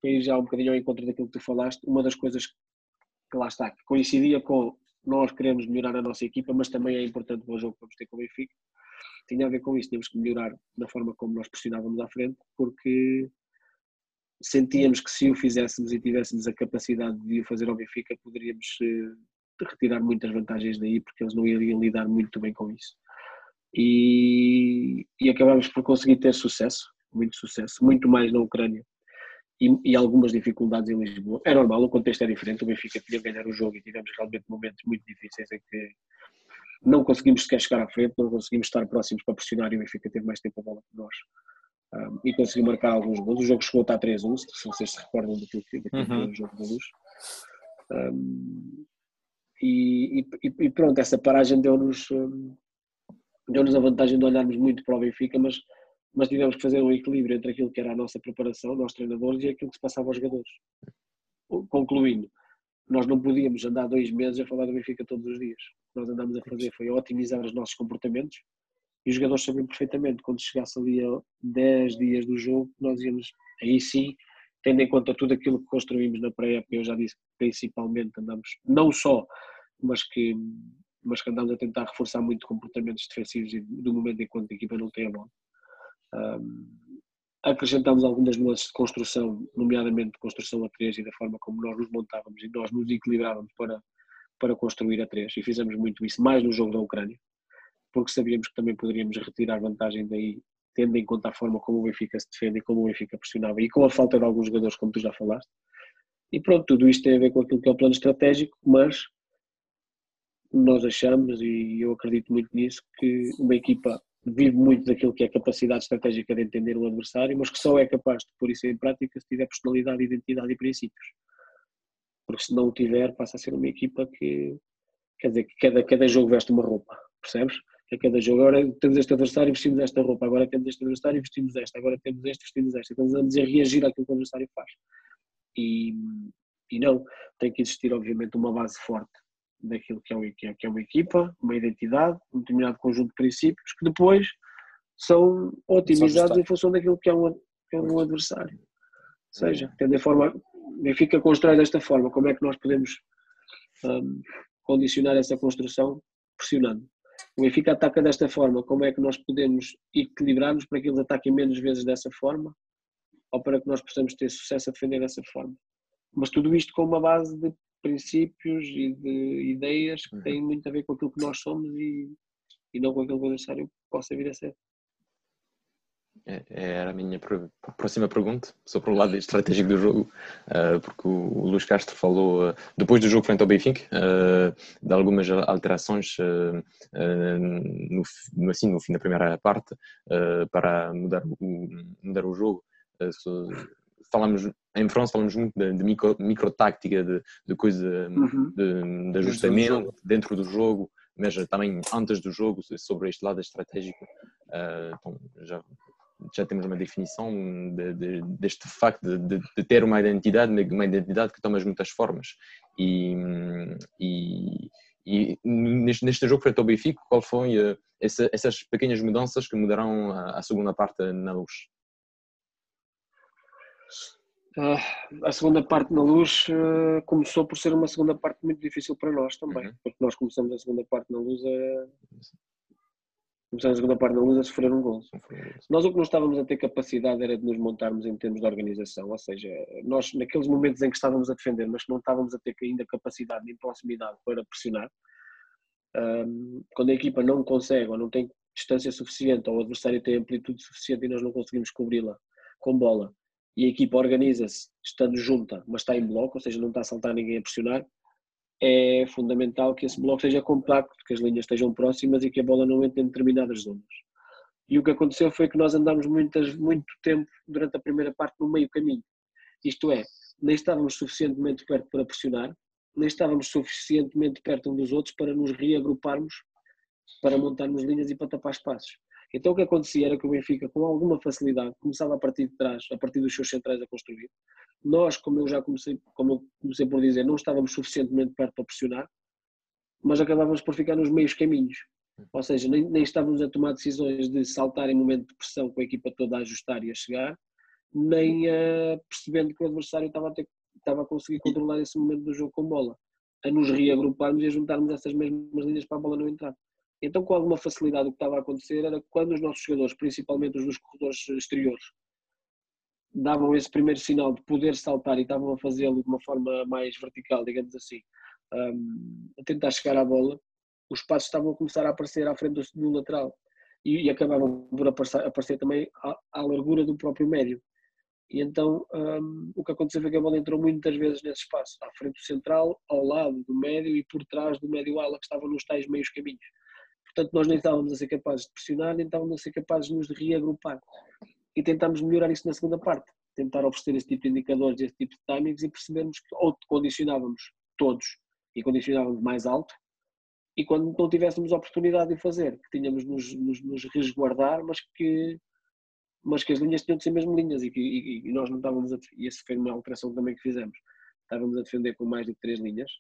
Speaker 3: aí já um bocadinho ao encontro daquilo que tu falaste, uma das coisas que lá está, que coincidia com nós queremos melhorar a nossa equipa, mas também é importante para o jogo que vamos ter com o Benfica, tinha a ver com isso, tínhamos que melhorar na forma como nós pressionávamos à frente, porque sentíamos que se o fizéssemos e tivéssemos a capacidade de o fazer ao Benfica, poderíamos eh, retirar muitas vantagens daí, porque eles não iriam lidar muito bem com isso. E, e acabamos por conseguir ter sucesso, muito sucesso, muito mais na Ucrânia e, e, algumas dificuldades em Lisboa. É normal, o contexto é diferente, o Benfica tinha que ganhar o jogo e tivemos realmente momentos muito difíceis em que não conseguimos sequer chegar à frente, não conseguimos estar próximos para pressionar e o Benfica teve mais tempo a bola que nós. Um, e conseguiu marcar alguns gols. O jogo chegou a estar 3-1, se vocês se recordam daquilo que foi uhum. o jogo da luz. Um, e, e, e, pronto, essa paragem deu-nos deu-nos a vantagem de olharmos muito para o Benfica, mas, mas tivemos que fazer um equilíbrio entre aquilo que era a nossa preparação, nós treinadores, e aquilo que se passava aos jogadores. Concluindo, nós não podíamos andar dois meses a falar do Benfica todos os dias. O que nós andámos a fazer foi otimizar os nossos comportamentos e os jogadores sabiam perfeitamente quando chegasse ali a 10 dias do jogo, nós íamos, aí sim, tendo em conta tudo aquilo que construímos na pré-época, eu já disse que principalmente andamos, não só, mas que, mas que andamos a tentar reforçar muito comportamentos defensivos e do momento em que a equipa não tem a bola. Um, acrescentamos algumas nuances de construção, nomeadamente de construção a três e da forma como nós nos montávamos e nós nos equilibrávamos para, para construir a três e fizemos muito isso, mais no jogo da Ucrânia, porque sabíamos que também poderíamos retirar vantagem daí tendo em conta a forma como o Benfica se defende e como o Benfica pressionava e com a falta de alguns jogadores, como tu já falaste. E pronto, tudo isto tem a ver com aquilo que é o plano estratégico, mas nós achamos, e eu acredito muito nisso, que uma equipa vive muito daquilo que é a capacidade estratégica de entender o adversário, mas que só é capaz de pôr isso em prática se tiver personalidade, identidade e princípios. Porque se não o tiver, passa a ser uma equipa que, quer dizer, que cada, cada jogo veste uma roupa, percebes? A cada jogo. Agora temos este adversário e vestimos esta roupa, agora temos este adversário e vestimos esta, agora temos este e vestimos esta. Então andamos a reagir àquilo que o adversário faz. E, e não, tem que existir obviamente uma base forte daquilo que é, uma, que é uma equipa, uma identidade, um determinado conjunto de princípios que depois são otimizados em função daquilo que é um, que é um adversário. Ou seja, tendo a forma, Benfica constrói desta forma, como é que nós podemos um, condicionar essa construção pressionando? O Benfica ataca desta forma, como é que nós podemos equilibrar-nos para que eles ataquem menos vezes dessa forma ou para que nós possamos ter sucesso a defender dessa forma? Mas tudo isto com uma base de princípios e de ideias que uhum. têm muito a ver com aquilo que nós somos e, e não com aquilo que o adversário possa vir a ser.
Speaker 1: É, era a minha próxima pergunta sobre o lado estratégico do jogo, uh, porque o, Luís Castro falou, uh, depois do jogo frente ao Benfica, uh, de algumas alterações no, assim, no fim da primeira parte para mudar o, mudar o jogo. falamos em França falamos muito de, de micro, micro tática, de, de coisa uhum. de, de ajustamento dentro do jogo, mas também antes do jogo sobre este lado estratégico. então já já temos uma definição de, de, deste facto de, de, ter uma identidade, uma identidade que toma muitas formas. E, e, e neste, neste, jogo frente ao Benfica, qual foi uh, essa, essas pequenas mudanças que mudarão a, a segunda parte na luz?
Speaker 3: Uh, a segunda parte na luz uh, começou por ser uma segunda parte muito difícil para nós também, uhum. porque nós começamos a segunda parte na luz a, Começamos a segunda parte da luz a sofrer um gol. Nós o que não estávamos a ter capacidade era de nos montarmos em termos de organização, ou seja, nós naqueles momentos em que estávamos a defender, mas que não estávamos a ter ainda capacidade nem proximidade para pressionar, um, quando a equipa não consegue ou não tem distância suficiente ou o adversário tem amplitude suficiente e nós não conseguimos cobri-la com bola e a equipa organiza-se estando junta, mas está em bloco, ou seja, não está a saltar ninguém a pressionar, é fundamental que esse bloco seja compacto, que as linhas estejam próximas e que a bola não entre em determinadas zonas. E o que aconteceu foi que nós andámos muitas, muito tempo durante a primeira parte no meio caminho. Isto é, nem estávamos suficientemente perto para pressionar, nem estávamos suficientemente perto um dos outros para nos reagruparmos, para montarmos linhas e para tapar espaços. Então o que acontecia era que o Benfica, com alguma facilidade, começava a partir de trás, a partir dos seus centrais a construir. Nós, como eu já comecei, como eu comecei por dizer, não estávamos suficientemente perto para pressionar, mas acabávamos por ficar nos meios caminhos. Ou seja, nem, nem estávamos a tomar decisões de saltar em momento de pressão com a equipa toda a ajustar e a chegar, nem uh, percebendo que o adversário estava a, ter, estava a conseguir controlar esse momento do jogo com bola, a nos reagruparmos e a juntarmos essas mesmas linhas para a bola não entrar. Então, com alguma facilidade, o que estava a acontecer era quando os nossos jogadores, principalmente os dos corredores exteriores, davam esse primeiro sinal de poder saltar e estavam a fazê-lo de uma forma mais vertical, digamos assim, um, a tentar chegar à bola, os passos estavam a começar a aparecer à frente do, do lateral e, e, acabavam por aparecer, aparecer também à, à, largura do próprio médio. E então um, o que aconteceu foi que a bola entrou muitas vezes nesse espaço, à frente do central, ao lado do médio e por trás do médio ala que estava nos tais meios caminhos. Portanto, nós nem estávamos a ser capazes de pressionar, nem estávamos a ser capazes de nos reagrupar. E tentámos melhorar isso na segunda parte. Tentar oferecer esse tipo de indicadores, esse tipo de timings e percebermos que ou condicionávamos todos e condicionávamos mais alto, e quando não tivéssemos oportunidade de fazer, que tínhamos nos, nos, nos resguardar, mas que, mas que as linhas tinham de ser mesmo linhas e, que, e, e nós não estávamos a, e essa foi uma alteração também que fizemos, estávamos a defender com mais de três linhas,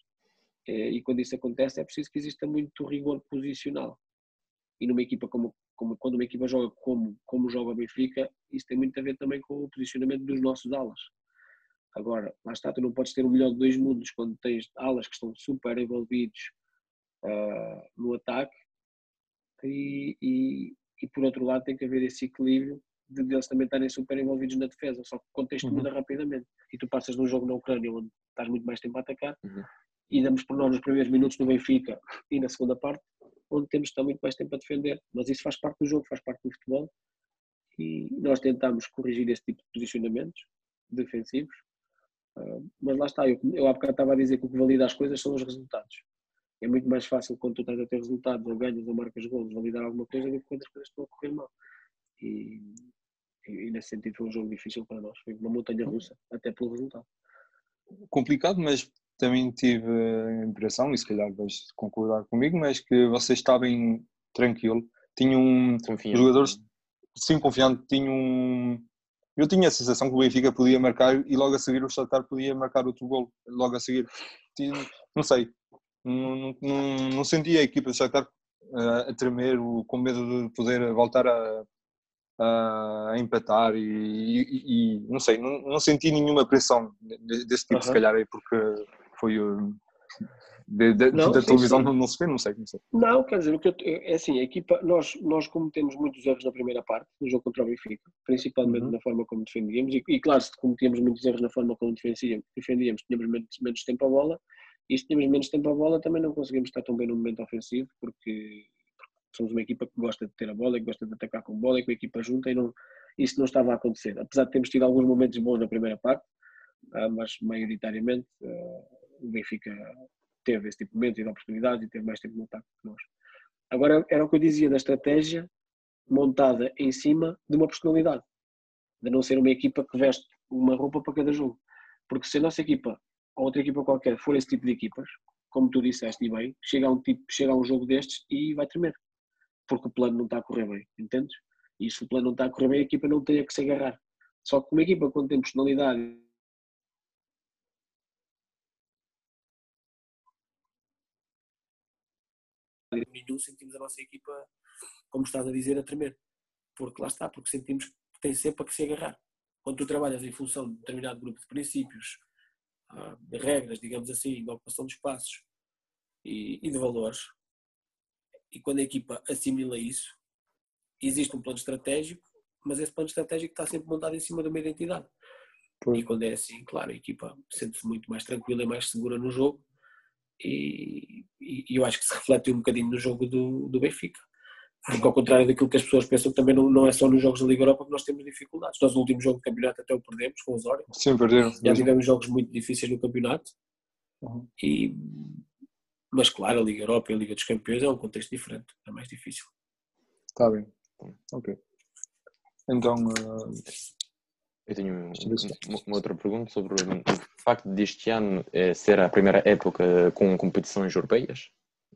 Speaker 3: e quando isso acontece é preciso que exista muito rigor posicional e numa equipa como, como quando uma equipa joga como, como joga o Benfica, isso tem muito a ver também com o posicionamento dos nossos alas. Agora, lá está, tu não podes ter o melhor de dois mundos quando tens alas que estão super envolvidos uh, no ataque e, e, e, por outro lado tem que haver esse equilíbrio de eles também estarem super envolvidos na defesa, só que o contexto uhum. muda rapidamente e tu passas num jogo na Ucrânia onde estás muito mais tempo a atacar uhum. E damos por nós nos primeiros minutos no Benfica e na segunda parte onde temos estar muito mais tempo a defender. Mas isso faz parte do jogo, faz parte do futebol. E nós tentamos corrigir esse tipo de posicionamentos defensivos. Uh, mas lá está, eu, eu há bocado estava a dizer que o que valida as coisas são os resultados. É muito mais fácil quando tu estás a ter resultados, ou ganhas ou marcas gols, validar alguma coisa do que quando as coisas estão a correr mal. E, e nesse sentido foi um jogo difícil para nós, foi uma montanha russa, até pelo resultado.
Speaker 4: Complicado, mas também tive a impressão, e se calhar vais concordar comigo, mas que vocês estavam tranquilo. Tinha um
Speaker 1: Confiante.
Speaker 4: jogadores sim confiante, tinha um eu tinha a sensação que o Benfica podia marcar e logo a seguir o Shakhtar podia marcar outro gol, logo a seguir. Não sei, não, não, não, sentia a equipa do Shakhtar eh, a tremer, com medo de poder voltar a, a empatar e, e- e, não sei, não, não senti nenhuma pressão de- desse tipo, se
Speaker 3: Aham.
Speaker 4: calhar é porque foi o- de- de-
Speaker 3: Não,
Speaker 4: da
Speaker 3: sim,
Speaker 4: televisão
Speaker 3: sim.
Speaker 4: não, se vê, não sei, não sei.
Speaker 3: Não, quer dizer, o que eu, é assim, a equipa, nós, nós cometemos muitos erros na primeira parte, no jogo contra o Benfica, principalmente
Speaker 4: Uhum.
Speaker 3: na forma como defendíamos, e, e claro, se cometíamos muitos erros na forma como defendíamos, defendíamos tínhamos menos, menos tempo a bola, e se tínhamos menos tempo a bola também não conseguimos estar tão bem no momento ofensivo, porque, porque somos uma equipa que gosta de ter a bola, que gosta de atacar com bola, e com a equipa junta, e não, isso não estava a acontecer. Apesar de termos tido alguns momentos bons na primeira parte, ah, mas maioritariamente ah, o Benfica teve esse tipo de momentos e de oportunidades e teve mais tempo no ataque que nós. Agora, era o que eu dizia da estratégia montada em cima de uma personalidade, de não ser uma equipa que veste uma roupa para cada jogo. Porque se a nossa equipa ou outra equipa qualquer for esse tipo de equipas, como tu disseste e bem, chega a um, tipo, chega a um jogo destes e vai tremer. Porque o plano não está a correr bem, entendes? E se o plano não está a correr bem, a equipa não tem a que se agarrar. Só que uma equipa quando tem personalidade nenhum sentimos a nossa equipa, como estás a dizer, a tremer. Porque lá está, porque sentimos que tem sempre a que se agarrar. Quando tu trabalhas em função de determinado grupo de princípios, ah, de regras, digamos assim, de ocupação de espaços e, e de valores, e quando a equipa assimila isso, existe um plano estratégico, mas esse plano estratégico está sempre montado em cima de uma identidade. E quando é assim, claro, a equipa sente-se muito mais tranquila e mais segura no jogo e, e- eu acho que se reflete um bocadinho no jogo do, do Benfica. Porque ao contrário daquilo que as pessoas pensam, também não, não é só nos jogos da Liga Europa que nós temos dificuldades. Nós no último jogo do campeonato até o perdemos com o Osório.
Speaker 4: Sim, perderam.
Speaker 3: Já tivemos jogos muito difíceis no campeonato.
Speaker 4: Uhum.
Speaker 3: E, mas claro, a Liga Europa e a Liga dos Campeões é um contexto diferente, é mais difícil.
Speaker 4: Está bem. Ok. Então, eh,
Speaker 1: Eu tenho
Speaker 4: se-
Speaker 1: uma, outra pergunta sobre o facto deste ano eh, ser a primeira época com competições europeias.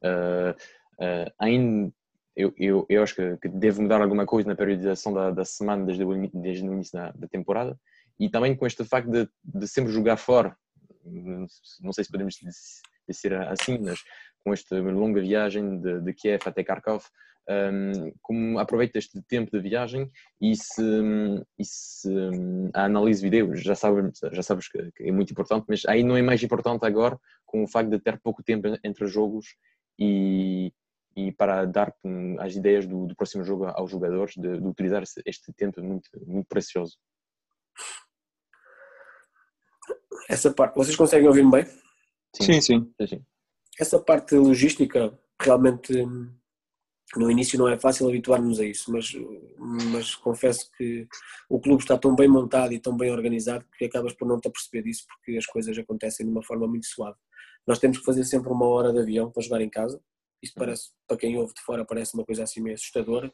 Speaker 1: Eh, eh, ainda, eu, eu, eu acho que, que deve mudar alguma coisa na periodização da, da semana desde o, desde o início da, da temporada e também com este facto de, de sempre jogar fora. Não sei se podemos dizer assim, mas com esta longa viagem de, de Kiev até Kharkov, um, como aproveita este tempo de viagem e se, e se um, a análise de vídeo, já sabes, já sabes que, que é muito importante, mas aí não é mais importante agora com o facto de ter pouco tempo entre jogos e, e para dar as ideias do, do próximo jogo aos jogadores, de, de utilizar este tempo muito, muito precioso.
Speaker 3: Essa parte, vocês conseguem ouvir-me bem?
Speaker 4: sim, sim.
Speaker 1: Sim, sim.
Speaker 3: essa parte logística realmente hum, no início não é fácil habituar-nos a isso, mas, mas confesso que o clube está tão bem montado e tão bem organizado que acabas por não te aperceber disso porque as coisas acontecem de uma forma muito suave. Nós temos que fazer sempre uma hora de avião para jogar em casa. Isto parece, para quem ouve de fora, parece uma coisa assim meio assustadora,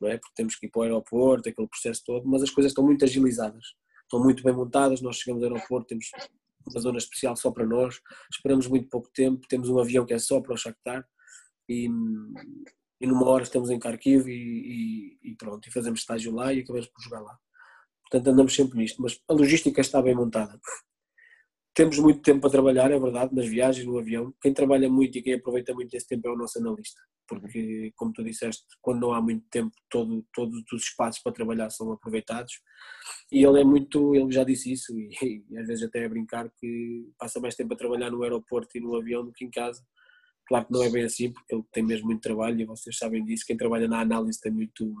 Speaker 3: não é? Porque temos que ir para o aeroporto, aquele processo todo, mas as coisas estão muito agilizadas, estão muito bem montadas. Nós chegamos ao aeroporto, temos uma zona especial só para nós, esperamos muito pouco tempo, temos um avião que é só para o Shakhtar e, e numa hora estamos em Kharkiv e, e, e pronto, e fazemos estágio lá e acabamos por jogar lá. Portanto, andamos sempre nisto, mas a logística está bem montada. Temos muito tempo para trabalhar, é verdade, nas viagens, no avião. Quem trabalha muito e quem aproveita muito esse tempo é o nosso analista, porque, como tu disseste, quando não há muito tempo, todo, todos os espaços para trabalhar são aproveitados. E ele é muito, ele já disse isso, e, e às vezes até a brincar que passa mais tempo a trabalhar no aeroporto e no avião do que em casa. Claro que não é bem assim, porque ele tem mesmo muito trabalho e vocês sabem disso. Quem trabalha na análise tem muito.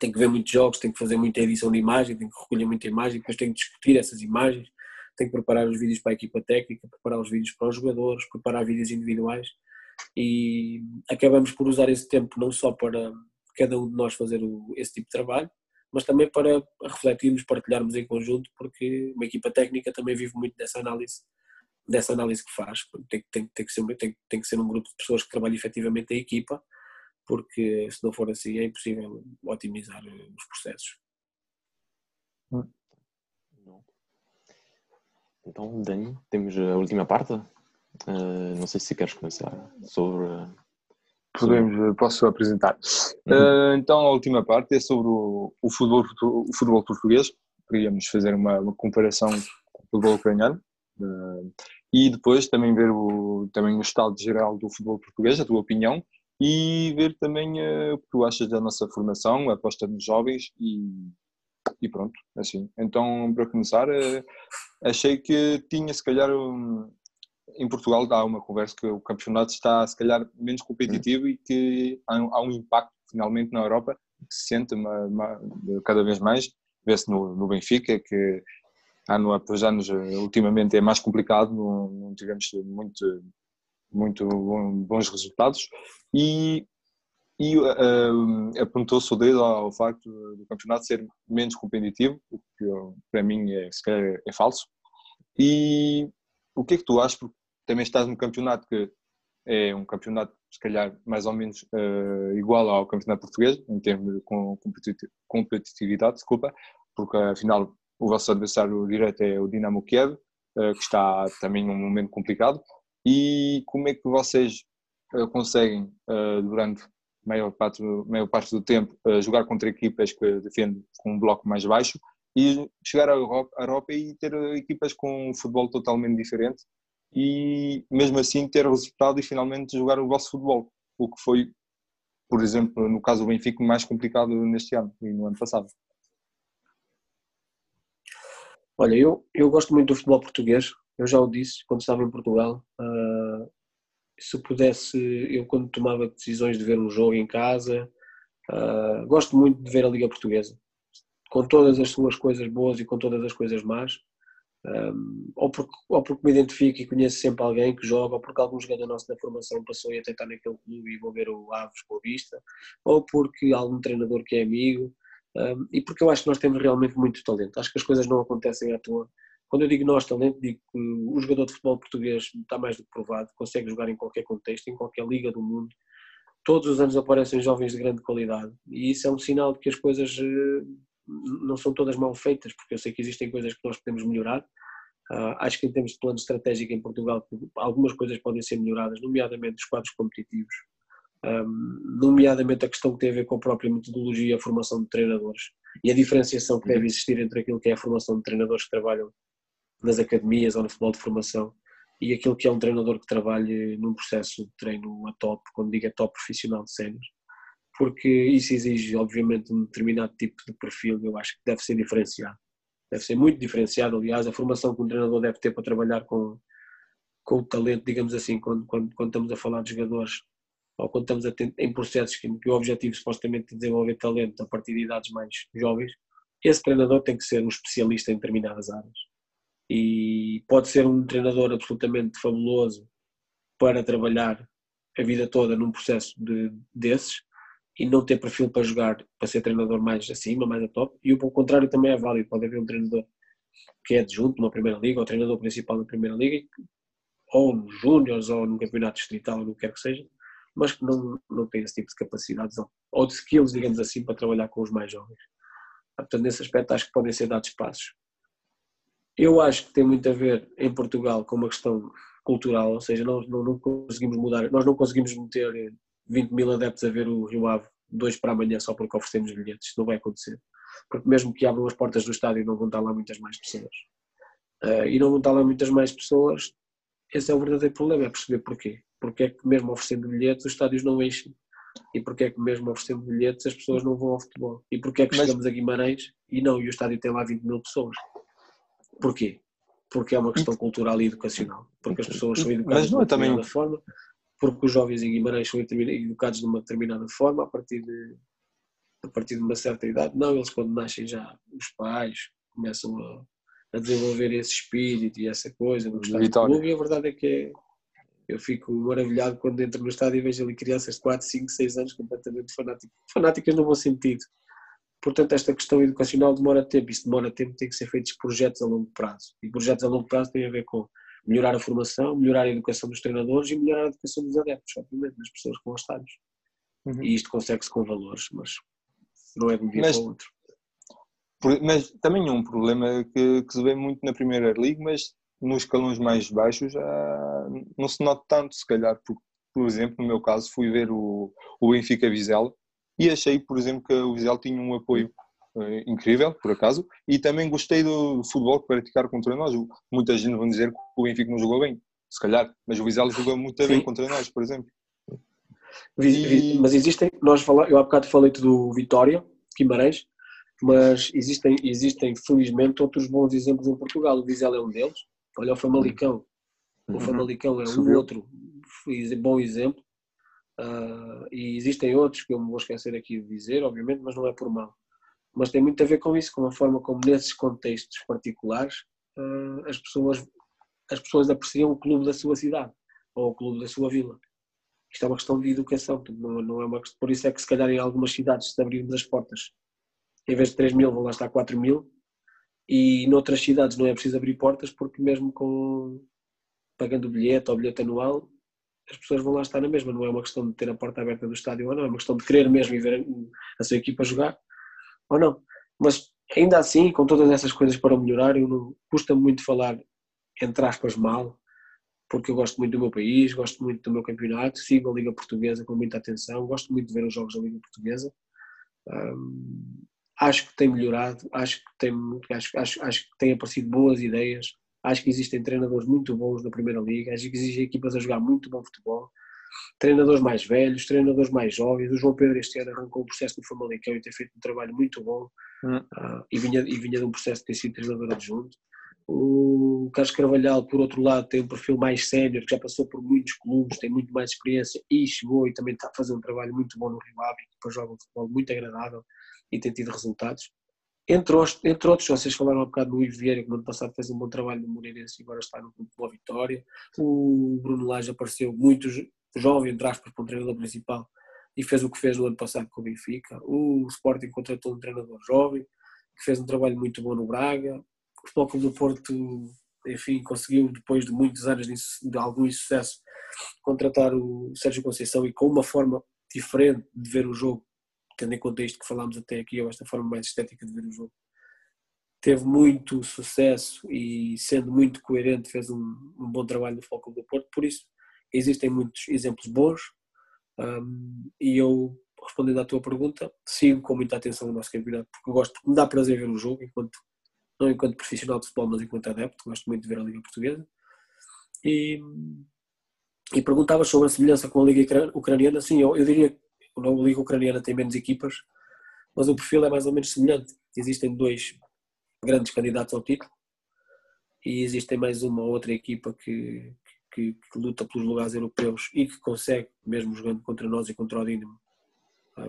Speaker 3: tem que ver muitos jogos, tem que fazer muita edição de imagem, tem que recolher muita imagem, depois tem que discutir essas imagens, tem que preparar os vídeos para a equipa técnica, preparar os vídeos para os jogadores, preparar vídeos individuais e acabamos por usar esse tempo não só para cada um de nós fazer o, esse tipo de trabalho, mas também para refletirmos, partilharmos em conjunto, porque uma equipa técnica também vive muito dessa análise dessa análise que faz. Tem, tem, tem, que ser, tem, tem que ser um grupo de pessoas que trabalhem efetivamente a equipa, porque se não for assim é impossível otimizar os processos.
Speaker 1: Então, Dani, temos a última parte. Uh, não sei se queres começar sobre.
Speaker 4: podemos, posso apresentar. Uhum. Uh, então, a última parte é sobre o, o, futebol, o futebol português. Queríamos fazer uma, uma comparação com o futebol ucraniano. E depois também ver o, também o estado geral do futebol português, a tua opinião, e ver também uh, o que tu achas da nossa formação, aposta nos jovens e, e pronto, assim. Então, para começar, uh, achei que tinha se calhar um, em Portugal há uma conversa que o campeonato está se calhar menos competitivo e que há um impacto finalmente na Europa que se sente uma, uma, cada vez mais, vê-se no, no Benfica que ano após anos ultimamente é mais complicado, não, não tivemos muito, muito bons resultados e, e uh, apontou-se o dedo ao facto do campeonato ser menos competitivo, o que para mim é, se calhar é falso. E o que é que tu achas? Porque também estás num campeonato que é um campeonato, se calhar, mais ou menos uh, igual ao campeonato português, em termos de competitividade, desculpa, porque afinal o vosso adversário direto é o Dinamo Kiev, uh, que está também num momento complicado. E como é que vocês uh, conseguem, durante a maior parte, maior parte do tempo, jogar contra equipas que defendem com um bloco mais baixo e chegar à Europa e ter equipas com um futebol totalmente diferente e mesmo assim ter resultado e finalmente jogar o vosso futebol, o que foi, por exemplo, no caso do Benfica, mais complicado neste ano e no ano passado.
Speaker 3: Olha, eu, eu gosto muito do futebol português, eu já o disse quando estava em Portugal. Uh, se pudesse, eu quando tomava decisões de ver um jogo em casa, uh, gosto muito de ver a Liga Portuguesa, com todas as suas coisas boas e com todas as coisas más. Um, ou, porque, ou porque me identifico e conheço sempre alguém que joga, ou porque algum jogador nosso da formação passou e até está naquele clube e vou ver o Aves com a vista, ou porque algum treinador que é amigo, um, e porque eu acho que nós temos realmente muito talento. Acho que as coisas não acontecem à toa. Quando eu digo nós talento, digo que o jogador de futebol português está mais do que provado, consegue jogar em qualquer contexto, em qualquer liga do mundo. Todos os anos aparecem jovens de grande qualidade, e isso é um sinal de que as coisas eh, não são todas mal feitas, porque eu sei que existem coisas que nós podemos melhorar. Uh, acho que em termos de plano estratégico em Portugal, algumas coisas podem ser melhoradas, nomeadamente os quadros competitivos, nomeadamente a questão que tem a ver com a própria metodologia e a formação de treinadores e a diferenciação que deve existir entre aquilo que é a formação de treinadores que trabalham nas academias ou no futebol de formação e aquilo que é um treinador que trabalhe num processo de treino a top, quando digo a top profissional de sénios porque isso exige, obviamente, um determinado tipo de perfil, eu acho que deve ser diferenciado. Deve ser muito diferenciado, aliás, a formação que um treinador deve ter para trabalhar com, com o talento, digamos assim, quando, quando, quando estamos a falar de jogadores, ou quando estamos em processos que, que o objetivo supostamente é desenvolver talento a partir de idades mais jovens, esse treinador tem que ser um especialista em determinadas áreas. E pode ser um treinador absolutamente fabuloso para trabalhar a vida toda num processo de, desses, e não ter perfil para jogar, para ser treinador mais acima, mais a top, e o contrário também é válido, pode haver um treinador que é adjunto numa primeira liga, ou treinador principal na primeira liga, ou nos júniores, ou no campeonato distrital, ou no que quer que seja, mas que não, não tem esse tipo de capacidades, ou de skills, digamos assim, para trabalhar com os mais jovens. Portanto, nesse aspecto acho que podem ser dados passos. Eu acho que tem muito a ver em Portugal com uma questão cultural, ou seja, nós não, não conseguimos mudar, nós não conseguimos meter 20 mil adeptos a ver o Rio Ave dois para amanhã só porque oferecemos bilhetes. Isto não vai acontecer. Porque mesmo que abram as portas do estádio não vão estar lá muitas mais pessoas. Uh, e não vão estar lá muitas mais pessoas, esse é o verdadeiro problema, é perceber porquê. Porque é que mesmo oferecendo bilhetes os estádios não enchem. E porque é que mesmo oferecendo bilhetes as pessoas não vão ao futebol. E porque é que Mas... chegamos a Guimarães e não, e o estádio tem lá 20 mil pessoas. Porquê? Porque é uma questão cultural e educacional. Porque as pessoas são educadas de uma é também... forma porque os jovens em Guimarães são educados de uma determinada forma a partir de, a partir de uma certa idade. Não, eles quando nascem já, os pais começam a, a desenvolver esse espírito e essa coisa no estádio do clube e a verdade é que é, eu fico maravilhado quando entro no estádio e vejo ali crianças de 4, 5, 6 anos completamente fanáticas, fanáticas no bom sentido. Portanto, esta questão educacional demora tempo, e se demora tempo tem que ser feitos projetos a longo prazo. E projetos a longo prazo têm a ver com melhorar a formação, melhorar a educação dos treinadores e melhorar a educação dos adeptos, obviamente, das pessoas com estádios. Uhum. E isto consegue-se com valores, mas não é de um dia mas, para o outro.
Speaker 4: Mas também é um problema que, que se vê muito na Primeira Liga, mas nos escalões mais baixos já não se nota tanto, se calhar, porque por exemplo, no meu caso, fui ver o, o Benfica Vizela e achei, por exemplo, que o Vizela tinha um apoio uh, incrível, por acaso, e também gostei do futebol que praticaram contra nós. Muita gente vai dizer que o Benfica não jogou bem, se calhar, mas o Vizela jogou muito bem contra nós, por exemplo.
Speaker 3: E... Mas existem, nós fala, eu há bocado falei-te do Vitória, Guimarães, mas existem, existem felizmente outros bons exemplos em Portugal. O Vizela é um deles. Olha o Famalicão. O uhum. Famalicão é um Subiu. outro bom exemplo. Uh, e existem outros que eu me vou esquecer aqui de dizer, obviamente, mas não é por mal. Mas tem muito a ver com isso, com a forma como nesses contextos particulares uh, as pessoas as pessoas apreciam o clube da sua cidade ou o clube da sua vila. Isto é uma questão de educação, não, não é uma questão, por isso é que se calhar em algumas cidades se abrirmos as portas, em vez de 3 mil vão lá estar 4 mil, e noutras cidades não é preciso abrir portas porque mesmo com pagando o bilhete ou bilhete anual, as pessoas vão lá estar na mesma, não é uma questão de ter a porta aberta do estádio ou não, é uma questão de querer mesmo e ver a sua equipa jogar ou não. Mas ainda assim, com todas essas coisas para melhorar, eu não custa muito falar, entre aspas, mal, porque eu gosto muito do meu país, gosto muito do meu campeonato, sigo a Liga Portuguesa com muita atenção, gosto muito de ver os jogos da Liga Portuguesa. Um, acho que tem melhorado, acho que tem, acho, acho, acho que tem aparecido boas ideias, acho que existem treinadores muito bons na Primeira Liga, acho que existem equipas a jogar muito bom futebol, treinadores mais velhos, treinadores mais jovens. O João Pedro este ano arrancou o processo no Famalicão e tem feito um trabalho muito bom. Uh, e, vinha, e vinha de um processo de ter sido treinador adjunto. O Carlos Carvalhal, por outro lado, tem um perfil mais sénior, que já passou por muitos clubes, tem muito mais experiência e chegou e também está a fazer um trabalho muito bom no Rio Ave, que depois joga um futebol muito agradável e tem tido resultados. Entre, os, entre outros, vocês falaram um bocado do Luís Vieira, que no ano passado fez um bom trabalho no Moreirense e agora está no Clube Boa Vitória. O Bruno Lage apareceu muito jovem, entre aspas, para o treinador principal e fez o que fez no ano passado com o Benfica. O Sporting contratou um treinador jovem, que fez um trabalho muito bom no Braga o Futebol do Porto, enfim, conseguiu, depois de muitos anos de, de algum insucesso, contratar o Sérgio Conceição e com uma forma diferente de ver o jogo, tendo em conta isto que falámos até aqui, ou esta forma mais estética de ver o jogo. Teve muito sucesso e, sendo muito coerente, fez um, um bom trabalho no Clube do Porto. Por isso, existem muitos exemplos bons um, e eu, respondendo à tua pergunta, sigo com muita atenção o nosso campeonato, porque eu gosto, me dá prazer ver o jogo enquanto não enquanto profissional de futebol, mas enquanto adepto, gosto muito de ver a Liga Portuguesa. E, e perguntava sobre a semelhança com a Liga Ucraniana. Sim, eu, eu diria que a Liga Ucraniana tem menos equipas, mas o perfil é mais ou menos semelhante. Existem dois grandes candidatos ao título e existem mais uma ou outra equipa que, que, que, luta pelos lugares europeus e que consegue, mesmo jogando contra nós e contra o Dinamo,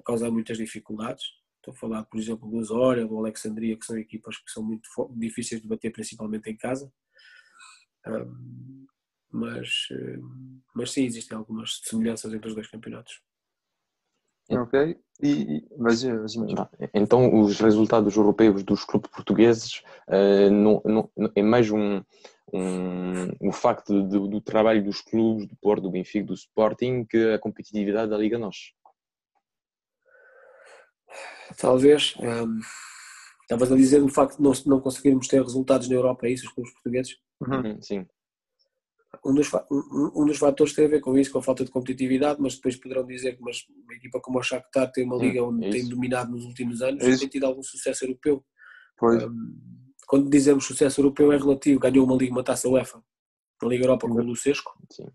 Speaker 3: causar muitas dificuldades. Estou a falar, por exemplo, do Zória, do Alexandria, que são equipas que são muito difíceis de bater, principalmente em casa. Um, mas, mas sim, existem algumas semelhanças entre os dois campeonatos.
Speaker 4: Ok, e, mas, mas,
Speaker 2: então os resultados europeus dos clubes portugueses uh, não, não, é mais um, um, um facto do, do trabalho dos clubes do Porto, do Benfica, do Sporting que a competitividade da Liga Nós
Speaker 3: talvez. Um, estavas a dizer o facto de não, não conseguirmos ter resultados na Europa, é isso, os clubes portugueses?
Speaker 2: Uhum, sim.
Speaker 3: Um dos, um, um, dos fatores tem a ver com isso, com a falta de competitividade, mas depois poderão dizer que uma, uma equipa como o Shakhtar tem uma liga onde é tem dominado nos últimos anos e tem tido algum sucesso europeu. Um, quando dizemos sucesso europeu é relativo, ganhou uma liga, uma taça UEFA na Liga Europa com o Lucesco.
Speaker 2: Sim.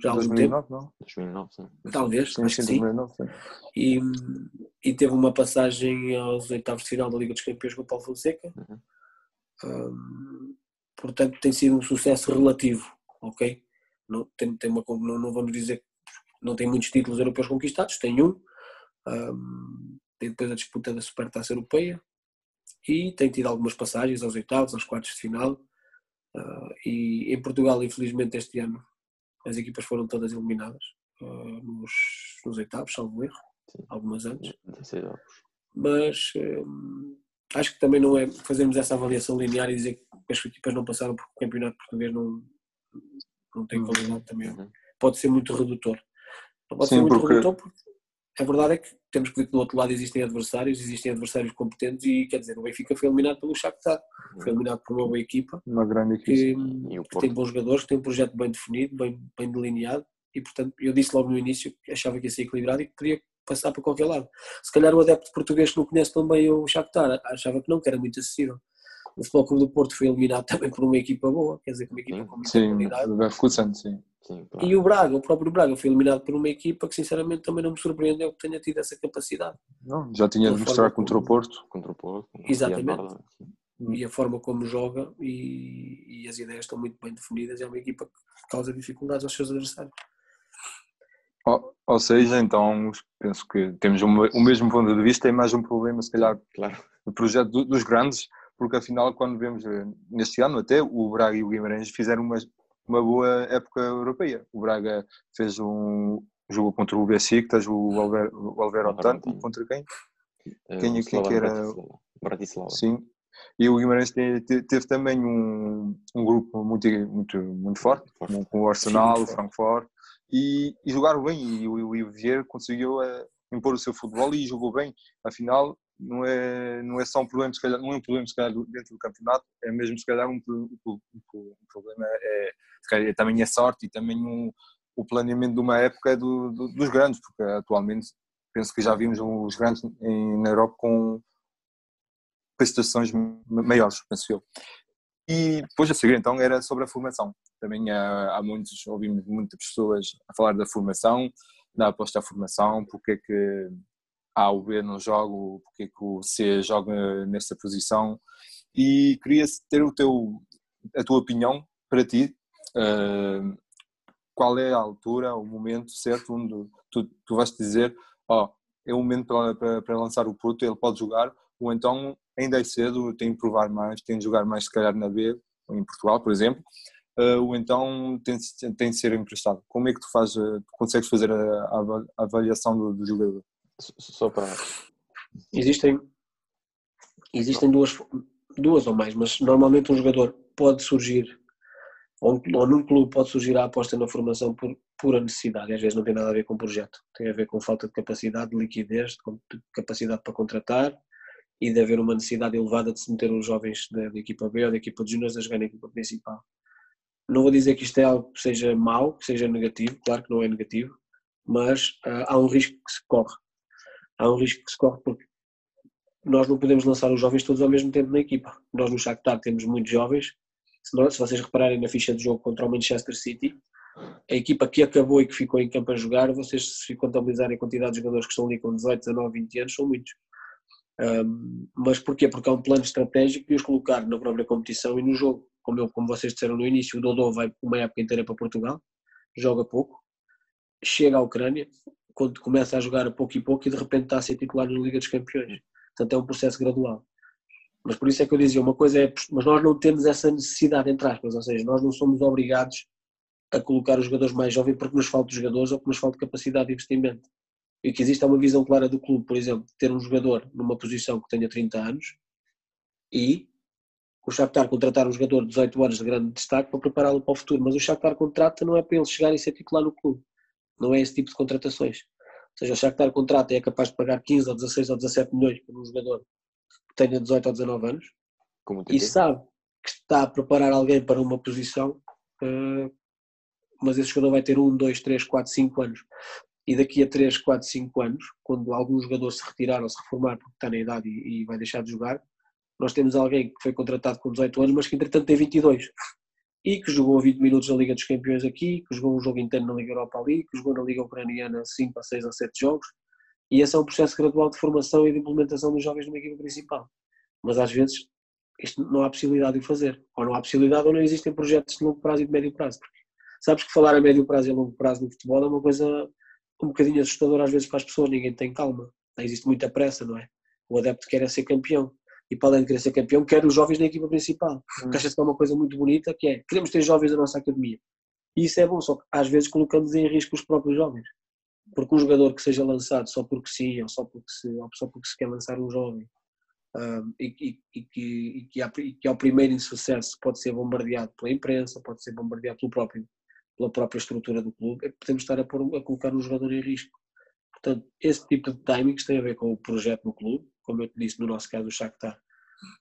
Speaker 3: Já há algum 2009,
Speaker 2: tempo. não? 2009, sim.
Speaker 3: Talvez, sim, acho que sim. 2009, sim. E, e teve uma passagem aos oitavos de final da Liga dos Campeões com o Paulo Fonseca. Uhum. Um, portanto, tem sido um sucesso relativo, ok? Não, tem, tem uma, não, não vamos dizer que não tem muitos títulos europeus conquistados, tem um. um tem depois a disputa da Supertaça Europeia e tem tido algumas passagens aos oitavos, aos quartos de final Uh, e em Portugal, infelizmente, este ano as equipas foram todas eliminadas uh, nos, nos oitavos, salvo erro, Sim. algumas antes. Mas uh, acho que também não é fazermos essa avaliação linear e dizer que as equipas não passaram porque o campeonato português não, não tem uhum. qualidade também. Uhum. Pode ser muito redutor. Não pode Sim, ser muito porque... redutor porque a verdade é que temos que ver que do outro lado existem adversários, existem adversários competentes e quer dizer, o Benfica foi eliminado pelo Shakhtar, foi eliminado por uma boa equipa,
Speaker 4: uma grande
Speaker 3: equipe que, que tem bons jogadores, que tem um projeto bem definido, bem, bem delineado e portanto eu disse logo no início que achava que ia ser equilibrado e que podia passar para qualquer lado. Se calhar o adepto português que não conhece tão bem o Shakhtar achava que não, que era muito acessível. O Futebol Clube do Porto foi eliminado também por uma equipa boa, quer dizer, uma equipa com muita
Speaker 4: Sim,
Speaker 3: qualidade.
Speaker 4: Leverkusen, sim.
Speaker 2: Sim,
Speaker 3: E o Braga, o próprio Braga, foi eliminado por uma equipa que sinceramente também não me surpreendeu que tenha tido essa capacidade.
Speaker 4: Não, já tinha de mostrar contra o Porto.
Speaker 2: contra o Porto.
Speaker 3: Exatamente.
Speaker 2: Sim.
Speaker 3: E a forma como joga e, e as ideias estão muito bem definidas. É uma equipa que causa dificuldades aos seus adversários.
Speaker 4: Ou, ou seja, então penso que temos o mesmo ponto de vista e mais um problema, se calhar,
Speaker 2: Claro.
Speaker 4: do projeto do- dos grandes, porque afinal, quando vemos eh, neste ano, até o Braga e o Guimarães fizeram uma, uma boa época europeia. O Braga fez um jogo contra o Besiktas, o Wolver- o Wolverhampton,
Speaker 2: Wolverhampton.
Speaker 4: e contra quem?
Speaker 2: Eh,
Speaker 4: Quem é-
Speaker 2: o
Speaker 4: quem que
Speaker 2: Slovan
Speaker 4: era-
Speaker 2: Bratislava.
Speaker 4: Sim. E o Guimarães te- te- teve também um, um grupo muito, muito, muito forte, com, com o Arsenal,
Speaker 3: Sim,
Speaker 4: o Frankfurt, e, e jogaram bem. E o, o Vieira conseguiu eh, impor o seu futebol e jogou bem. Afinal, não é, não é só um problema, se calhar, não é um problema, se calhar, dentro do campeonato, é mesmo, se calhar, um, um, um problema é, calhar, é também a sorte e também um, o planeamento de uma época do, do- dos grandes, porque atualmente penso que já vimos os grandes em, na Europa com prestações maiores, penso eu. E depois a seguir então era sobre a formação. Também há, há muitos, ouvimos muitas pessoas a falar da formação, da aposta à formação, porque é que A ou B não joga, porque é que o C joga nesta posição. E queria ter o teu, a tua opinião para ti. eh, qual é a altura, o momento certo onde tu, tu vais dizer, ó, é o momento para, para, para lançar o Porto, ele pode jogar, ou então ainda é cedo, tem de provar mais, tem de jogar mais se calhar na B, em Portugal, por exemplo, uh, ou então tem, tem de ser emprestado. Como é que tu fazes, uh, consegues fazer a, a avaliação do, do, jogador?
Speaker 2: Só para...
Speaker 3: Existem, existem duas, duas ou mais, mas normalmente um jogador pode surgir, ou, ou num clube pode surgir a aposta na formação por pura necessidade, às vezes não tem nada a ver com projeto, tem a ver com falta de capacidade, de liquidez, de capacidade para contratar, e de haver uma necessidade elevada de se meter os jovens da, da equipa B ou da equipa de juniors a jogar na equipa principal. Não vou dizer que isto é algo que seja mau, que seja negativo, claro que não é negativo, mas uh, há um risco que se corre. Há um risco que se corre porque nós não podemos lançar os jovens todos ao mesmo tempo na equipa. Nós no Shakhtar temos muitos jovens, se, se vocês repararem na ficha de jogo contra o Manchester City, a equipa que acabou e que ficou em campo a jogar, vocês se contabilizarem a quantidade de jogadores que estão ali com 18, 19, 20 anos, são muitos. Um, mas porquê? Porque há um plano estratégico de os colocar na própria competição e no jogo. Como, eu, como vocês disseram no início, o Dodô vai uma época inteira para Portugal, joga pouco, chega à Ucrânia, quando começa a jogar a pouco e pouco e de repente está a ser titular na Liga dos Campeões. Portanto, é um processo gradual. Mas por isso é que eu dizia, uma coisa é, mas nós não temos essa necessidade, entre aspas, ou seja, nós não somos obrigados a colocar os jogadores mais jovens porque nos falta jogadores ou porque nos falta capacidade de investimento e que exista uma visão clara do clube, por exemplo, ter um jogador numa posição que tenha 30 anos e o Shakhtar contratar um jogador de 18 anos de grande destaque para prepará-lo para o futuro, mas o Shakhtar contrata não é para ele chegar e ser titular no clube, não é esse tipo de contratações. Ou seja, o Shakhtar contrata e é capaz de pagar 15 ou 16 ou 17 milhões por um jogador que tenha 18 ou 19 anos e sabe que está a preparar alguém para uma posição, mas esse jogador vai ter 1, 2, 3, 4, 5 anos. E daqui a 3, 4, 5 anos, quando algum jogador se retirar ou se reformar porque está na idade e, vai deixar de jogar, nós temos alguém que foi contratado com 18 anos, mas que entretanto tem 22 e que jogou 20 minutos na Liga dos Campeões aqui, que jogou um jogo interno na Liga Europa ali, que jogou na Liga Ucraniana 5 a 6 ou 7 jogos e esse é um processo gradual de formação e de implementação dos jovens numa equipa principal. Mas às vezes isto não há possibilidade de o fazer, ou não há possibilidade ou não existem projetos de longo prazo e de médio prazo. Porque sabes que falar a médio prazo e a longo prazo no futebol é uma coisa um bocadinho assustador às vezes para as pessoas, ninguém tem calma, existe muita pressa, não é? O adepto quer é ser campeão e para além de querer ser campeão, quer os jovens na equipa principal. Hum. Acha-se que é uma coisa muito bonita que é, queremos ter jovens na nossa academia. E isso é bom, só que às vezes colocamos em risco os próprios jovens. Porque um jogador que seja lançado só porque sim, ou só porque se, ou só porque se quer lançar um jovem, um, e, e, e, que, e, que, e que ao primeiro insucesso pode ser bombardeado pela imprensa, pode ser bombardeado pelo próprio pela própria estrutura do clube, podemos estar a, pôr, a colocar um jogador em risco. Portanto, esse tipo de timings tem a ver com o projeto no clube, como eu te disse, no nosso caso o Shakhtar,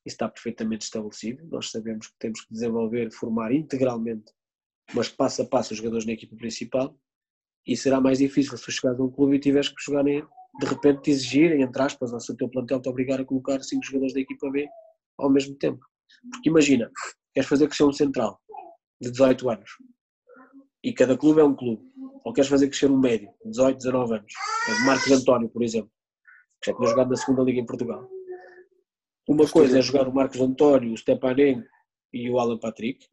Speaker 3: está perfeitamente estabelecido, nós sabemos que temos que desenvolver, formar integralmente, mas passo a passo os jogadores na equipa principal, E será mais difícil se chegares a um clube e tiveres que jogar em, de repente te exigirem, entre aspas, ou se o teu plantel te obrigar a colocar cinco jogadores da equipa B ao mesmo tempo. Porque imagina, queres fazer crescer um central de 18 anos e cada clube é um clube, ou queres fazer crescer um médio de 18, 19 anos, Marcos António, por exemplo, já tinha jogado na segunda liga em Portugal. Uma coisa é jogar o Marcos António, o Stepanenko e o Alan Patrick,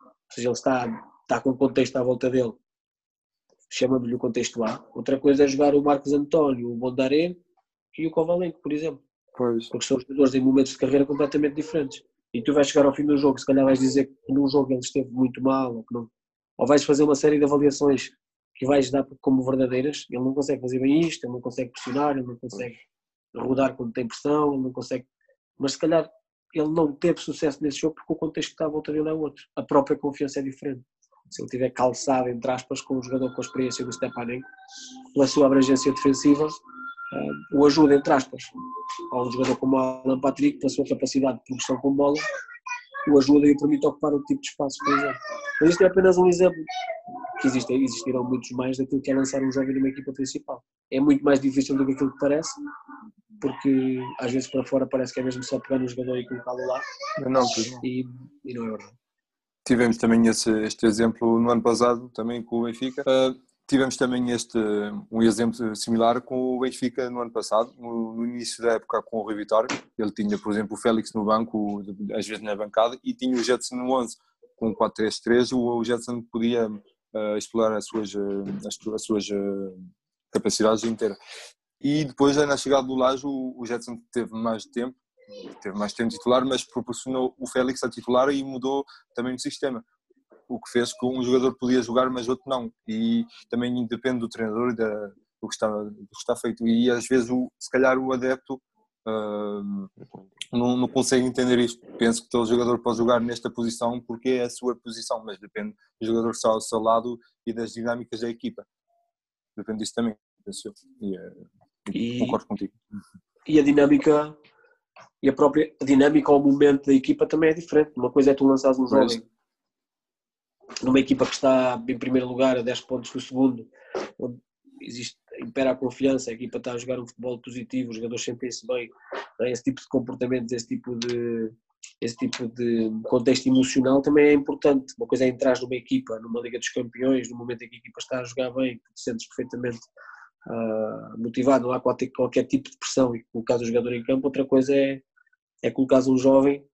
Speaker 3: ou seja, ele está, está com o contexto à volta dele chamamos-lhe o contexto A. Outra coisa é jogar o Marcos António, o Bondaré e o Kovalenko, por exemplo.
Speaker 4: Pois.
Speaker 3: Porque são jogadores em momentos de carreira completamente diferentes. E tu vais chegar ao fim do jogo, se calhar vais dizer que num jogo ele esteve muito mal, ou que não. Ou vais fazer uma série de avaliações que vais dar como verdadeiras. Ele não consegue fazer bem isto, ele não consegue pressionar, ele não consegue rodar quando tem pressão, ele não consegue. Mas se calhar ele não teve sucesso nesse jogo porque o contexto que está à volta dele é outro. A própria confiança é diferente se ele tiver calçado, entre aspas, com um jogador com experiência do Stepanenko, pela sua abrangência defensiva, uh, o ajuda, entre aspas. Ou um jogador como Alan Patrick, pela sua capacidade de progressão com bola, o ajuda e o permite ocupar o tipo de espaço, por exemplo. Mas isto é apenas um exemplo, que existe, existirão muitos mais daquilo que é lançar um jovem numa equipa principal. É muito mais difícil do que aquilo que parece, porque às vezes para fora parece que é mesmo só pegar um jogador e colocá-lo lá.
Speaker 4: Não, não.
Speaker 3: E, e não é verdade.
Speaker 4: Tivemos também esse, este exemplo no ano passado, também com o Benfica. Uh, tivemos também este, um exemplo similar com o Benfica no ano passado, no, no, início da época com o Rui Vitória. Ele tinha, por exemplo, o Félix no banco, às vezes na bancada, e tinha o Jetson no 11 com o 4-3-3. O, o Jetson podia uh, explorar as suas, as, as suas uh, capacidades inteiras. E depois, na chegada do Lajo, o, o Jetson teve mais tempo teve mais tempo titular, mas proporcionou o Félix a titular e mudou também o sistema. O que fez que um jogador podia jogar, mas outro não. E também depende do treinador e da, do, que está, do que está feito. E às vezes, o, se calhar, o adepto uh, não, não consegue entender isto. Penso que todo jogador pode jogar nesta posição porque é a sua posição, mas depende do jogador estar ao seu lado e das dinâmicas da equipa. Depende disso também, penso eu. E, uh, e, concordo contigo.
Speaker 3: E a dinâmica e a própria dinâmica ou momento da equipa também é diferente. Uma coisa é tu lançares um jovem numa equipa que está em primeiro lugar a 10 pontos do segundo, onde existe, impera a confiança, a equipa está a jogar um futebol positivo, os jogadores sentem-se bem, é? esse tipo de comportamentos, esse tipo de, esse tipo de contexto emocional também é importante. Uma coisa é entrar numa equipa, numa Liga dos Campeões, no momento em que a equipa está a jogar bem, que te sentes perfeitamente uh, motivado, não há qualquer, qualquer tipo de pressão e colocar o jogador em campo. Outra coisa é, é colocar um jovem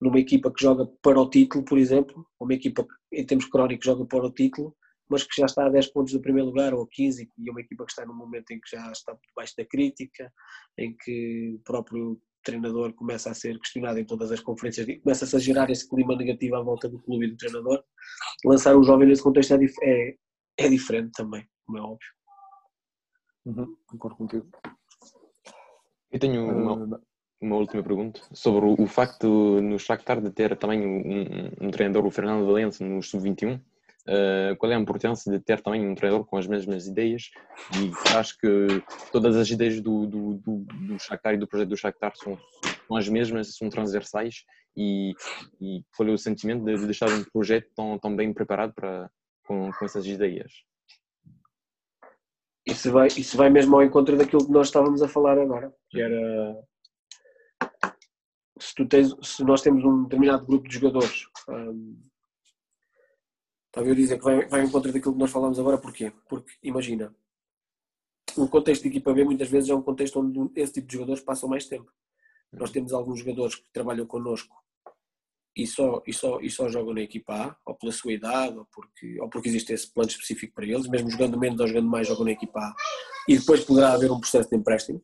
Speaker 3: numa equipa que joga para o título, por exemplo, uma equipa que em termos crónicos joga para o título, mas que já está a 10 pontos do primeiro lugar ou 15 e é uma equipa que está num momento em que já está debaixo da crítica, em que o próprio treinador começa a ser questionado em todas as conferências, começa-se a gerar esse clima negativo à volta do clube e do treinador. Lançar um jovem nesse contexto é, é, é diferente também, como é óbvio.
Speaker 4: Uhum, concordo contigo.
Speaker 2: Eu tenho uma, uma última pergunta sobre o, o facto no Shakhtar de ter também um, um, treinador, o Fernando Valença, no Sub-21. Uh, qual é a importância de ter também um treinador com as mesmas ideias e acho que todas as ideias do, do, do, do Shakhtar e do projeto do Shakhtar são, são as mesmas, são transversais e, e qual é o sentimento de, de deixar um projeto tão, tão bem preparado para, com, com essas ideias?
Speaker 3: isso vai, isso vai mesmo ao encontro daquilo que nós estávamos a falar agora, que era se, tu tens, se nós temos um determinado grupo de jogadores, um, eu a dizer que vai, vai ao encontro daquilo que nós falamos agora, porquê? Porque imagina, o contexto de equipa B muitas vezes é um contexto onde esse tipo de jogadores passam mais tempo. Nós temos alguns jogadores que trabalham connosco e só, e, só, e só jogam na equipa A, ou pela sua idade, ou porque, ou porque existe esse plano específico para eles, mesmo jogando menos ou jogando mais, jogam na equipa A. E depois poderá haver um processo de empréstimo.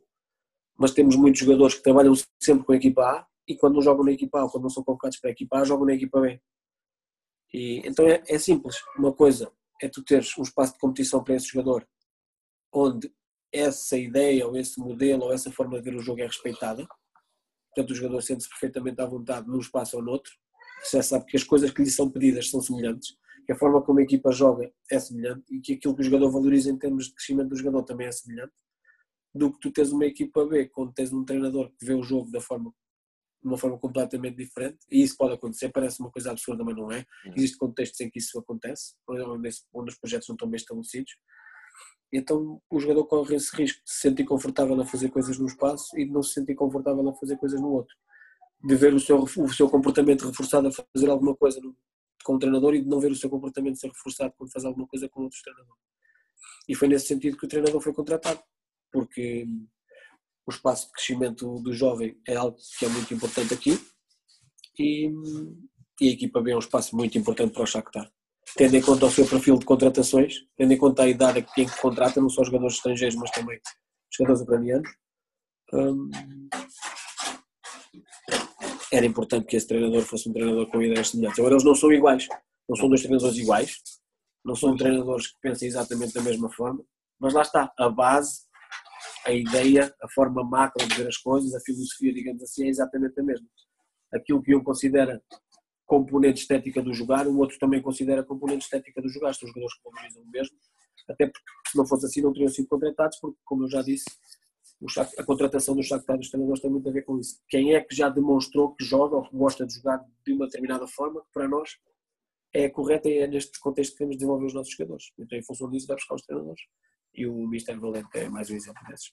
Speaker 3: Mas temos muitos jogadores que trabalham sempre com a equipa A e quando não jogam na equipa A ou quando não são convocados para a equipa A, jogam na equipa B. E, então é, é simples. Uma coisa é tu teres um espaço de competição para esse jogador onde essa ideia ou esse modelo ou essa forma de ver o jogo é respeitada. Portanto, o jogador sente-se perfeitamente à vontade num espaço ou noutro já sabe que as coisas que lhe são pedidas são semelhantes, que a forma como a equipa joga é semelhante e que aquilo que o jogador valoriza em termos de crescimento do jogador também é semelhante, do que tu tens uma equipa B, quando tens um treinador que vê o jogo da forma, de uma forma completamente diferente, e isso pode acontecer, parece uma coisa absurda, mas não é. Uhum. Existem contextos em que isso acontece, onde, onde os projetos não estão bem estabelecidos, Então o jogador corre esse risco de se sentir confortável a fazer coisas num espaço e de não se sentir confortável a fazer coisas no outro. De ver o seu, o seu comportamento reforçado a fazer alguma coisa no, com o treinador e de não ver o seu comportamento ser reforçado quando faz alguma coisa com outros treinadores. E foi nesse sentido que o treinador foi contratado, porque o espaço de crescimento do jovem é algo que é muito importante aqui e, e a equipa vê um espaço muito importante para o Shakhtar. Tendo em conta o seu perfil de contratações, tendo em conta a idade a quem contrata, não só jogadores estrangeiros, mas também jogadores ucranianos, hum, era importante que esse treinador fosse um treinador com ideias semelhantes. Agora eles não são iguais, não são dois treinadores iguais, não são treinadores que pensam exatamente da mesma forma, mas lá está, a base, a ideia, a forma macro de ver as coisas, a filosofia, digamos assim, é exatamente a mesma. Aquilo que um considera componente estética do jogar, o outro também considera componente estética do jogar, são jogadores que valorizam o mesmo, até porque se não fosse assim não teriam sido contratados, porque como eu já disse, a contratação do Shakhtar dos treinadores tem muito a ver com isso. Quem é que já demonstrou que joga ou que gosta de jogar de uma determinada forma, que para nós é correta e é neste contexto que queremos desenvolver os nossos jogadores. Então, em função disso, vai buscar os treinadores. E o Mister Valente é mais um exemplo desses.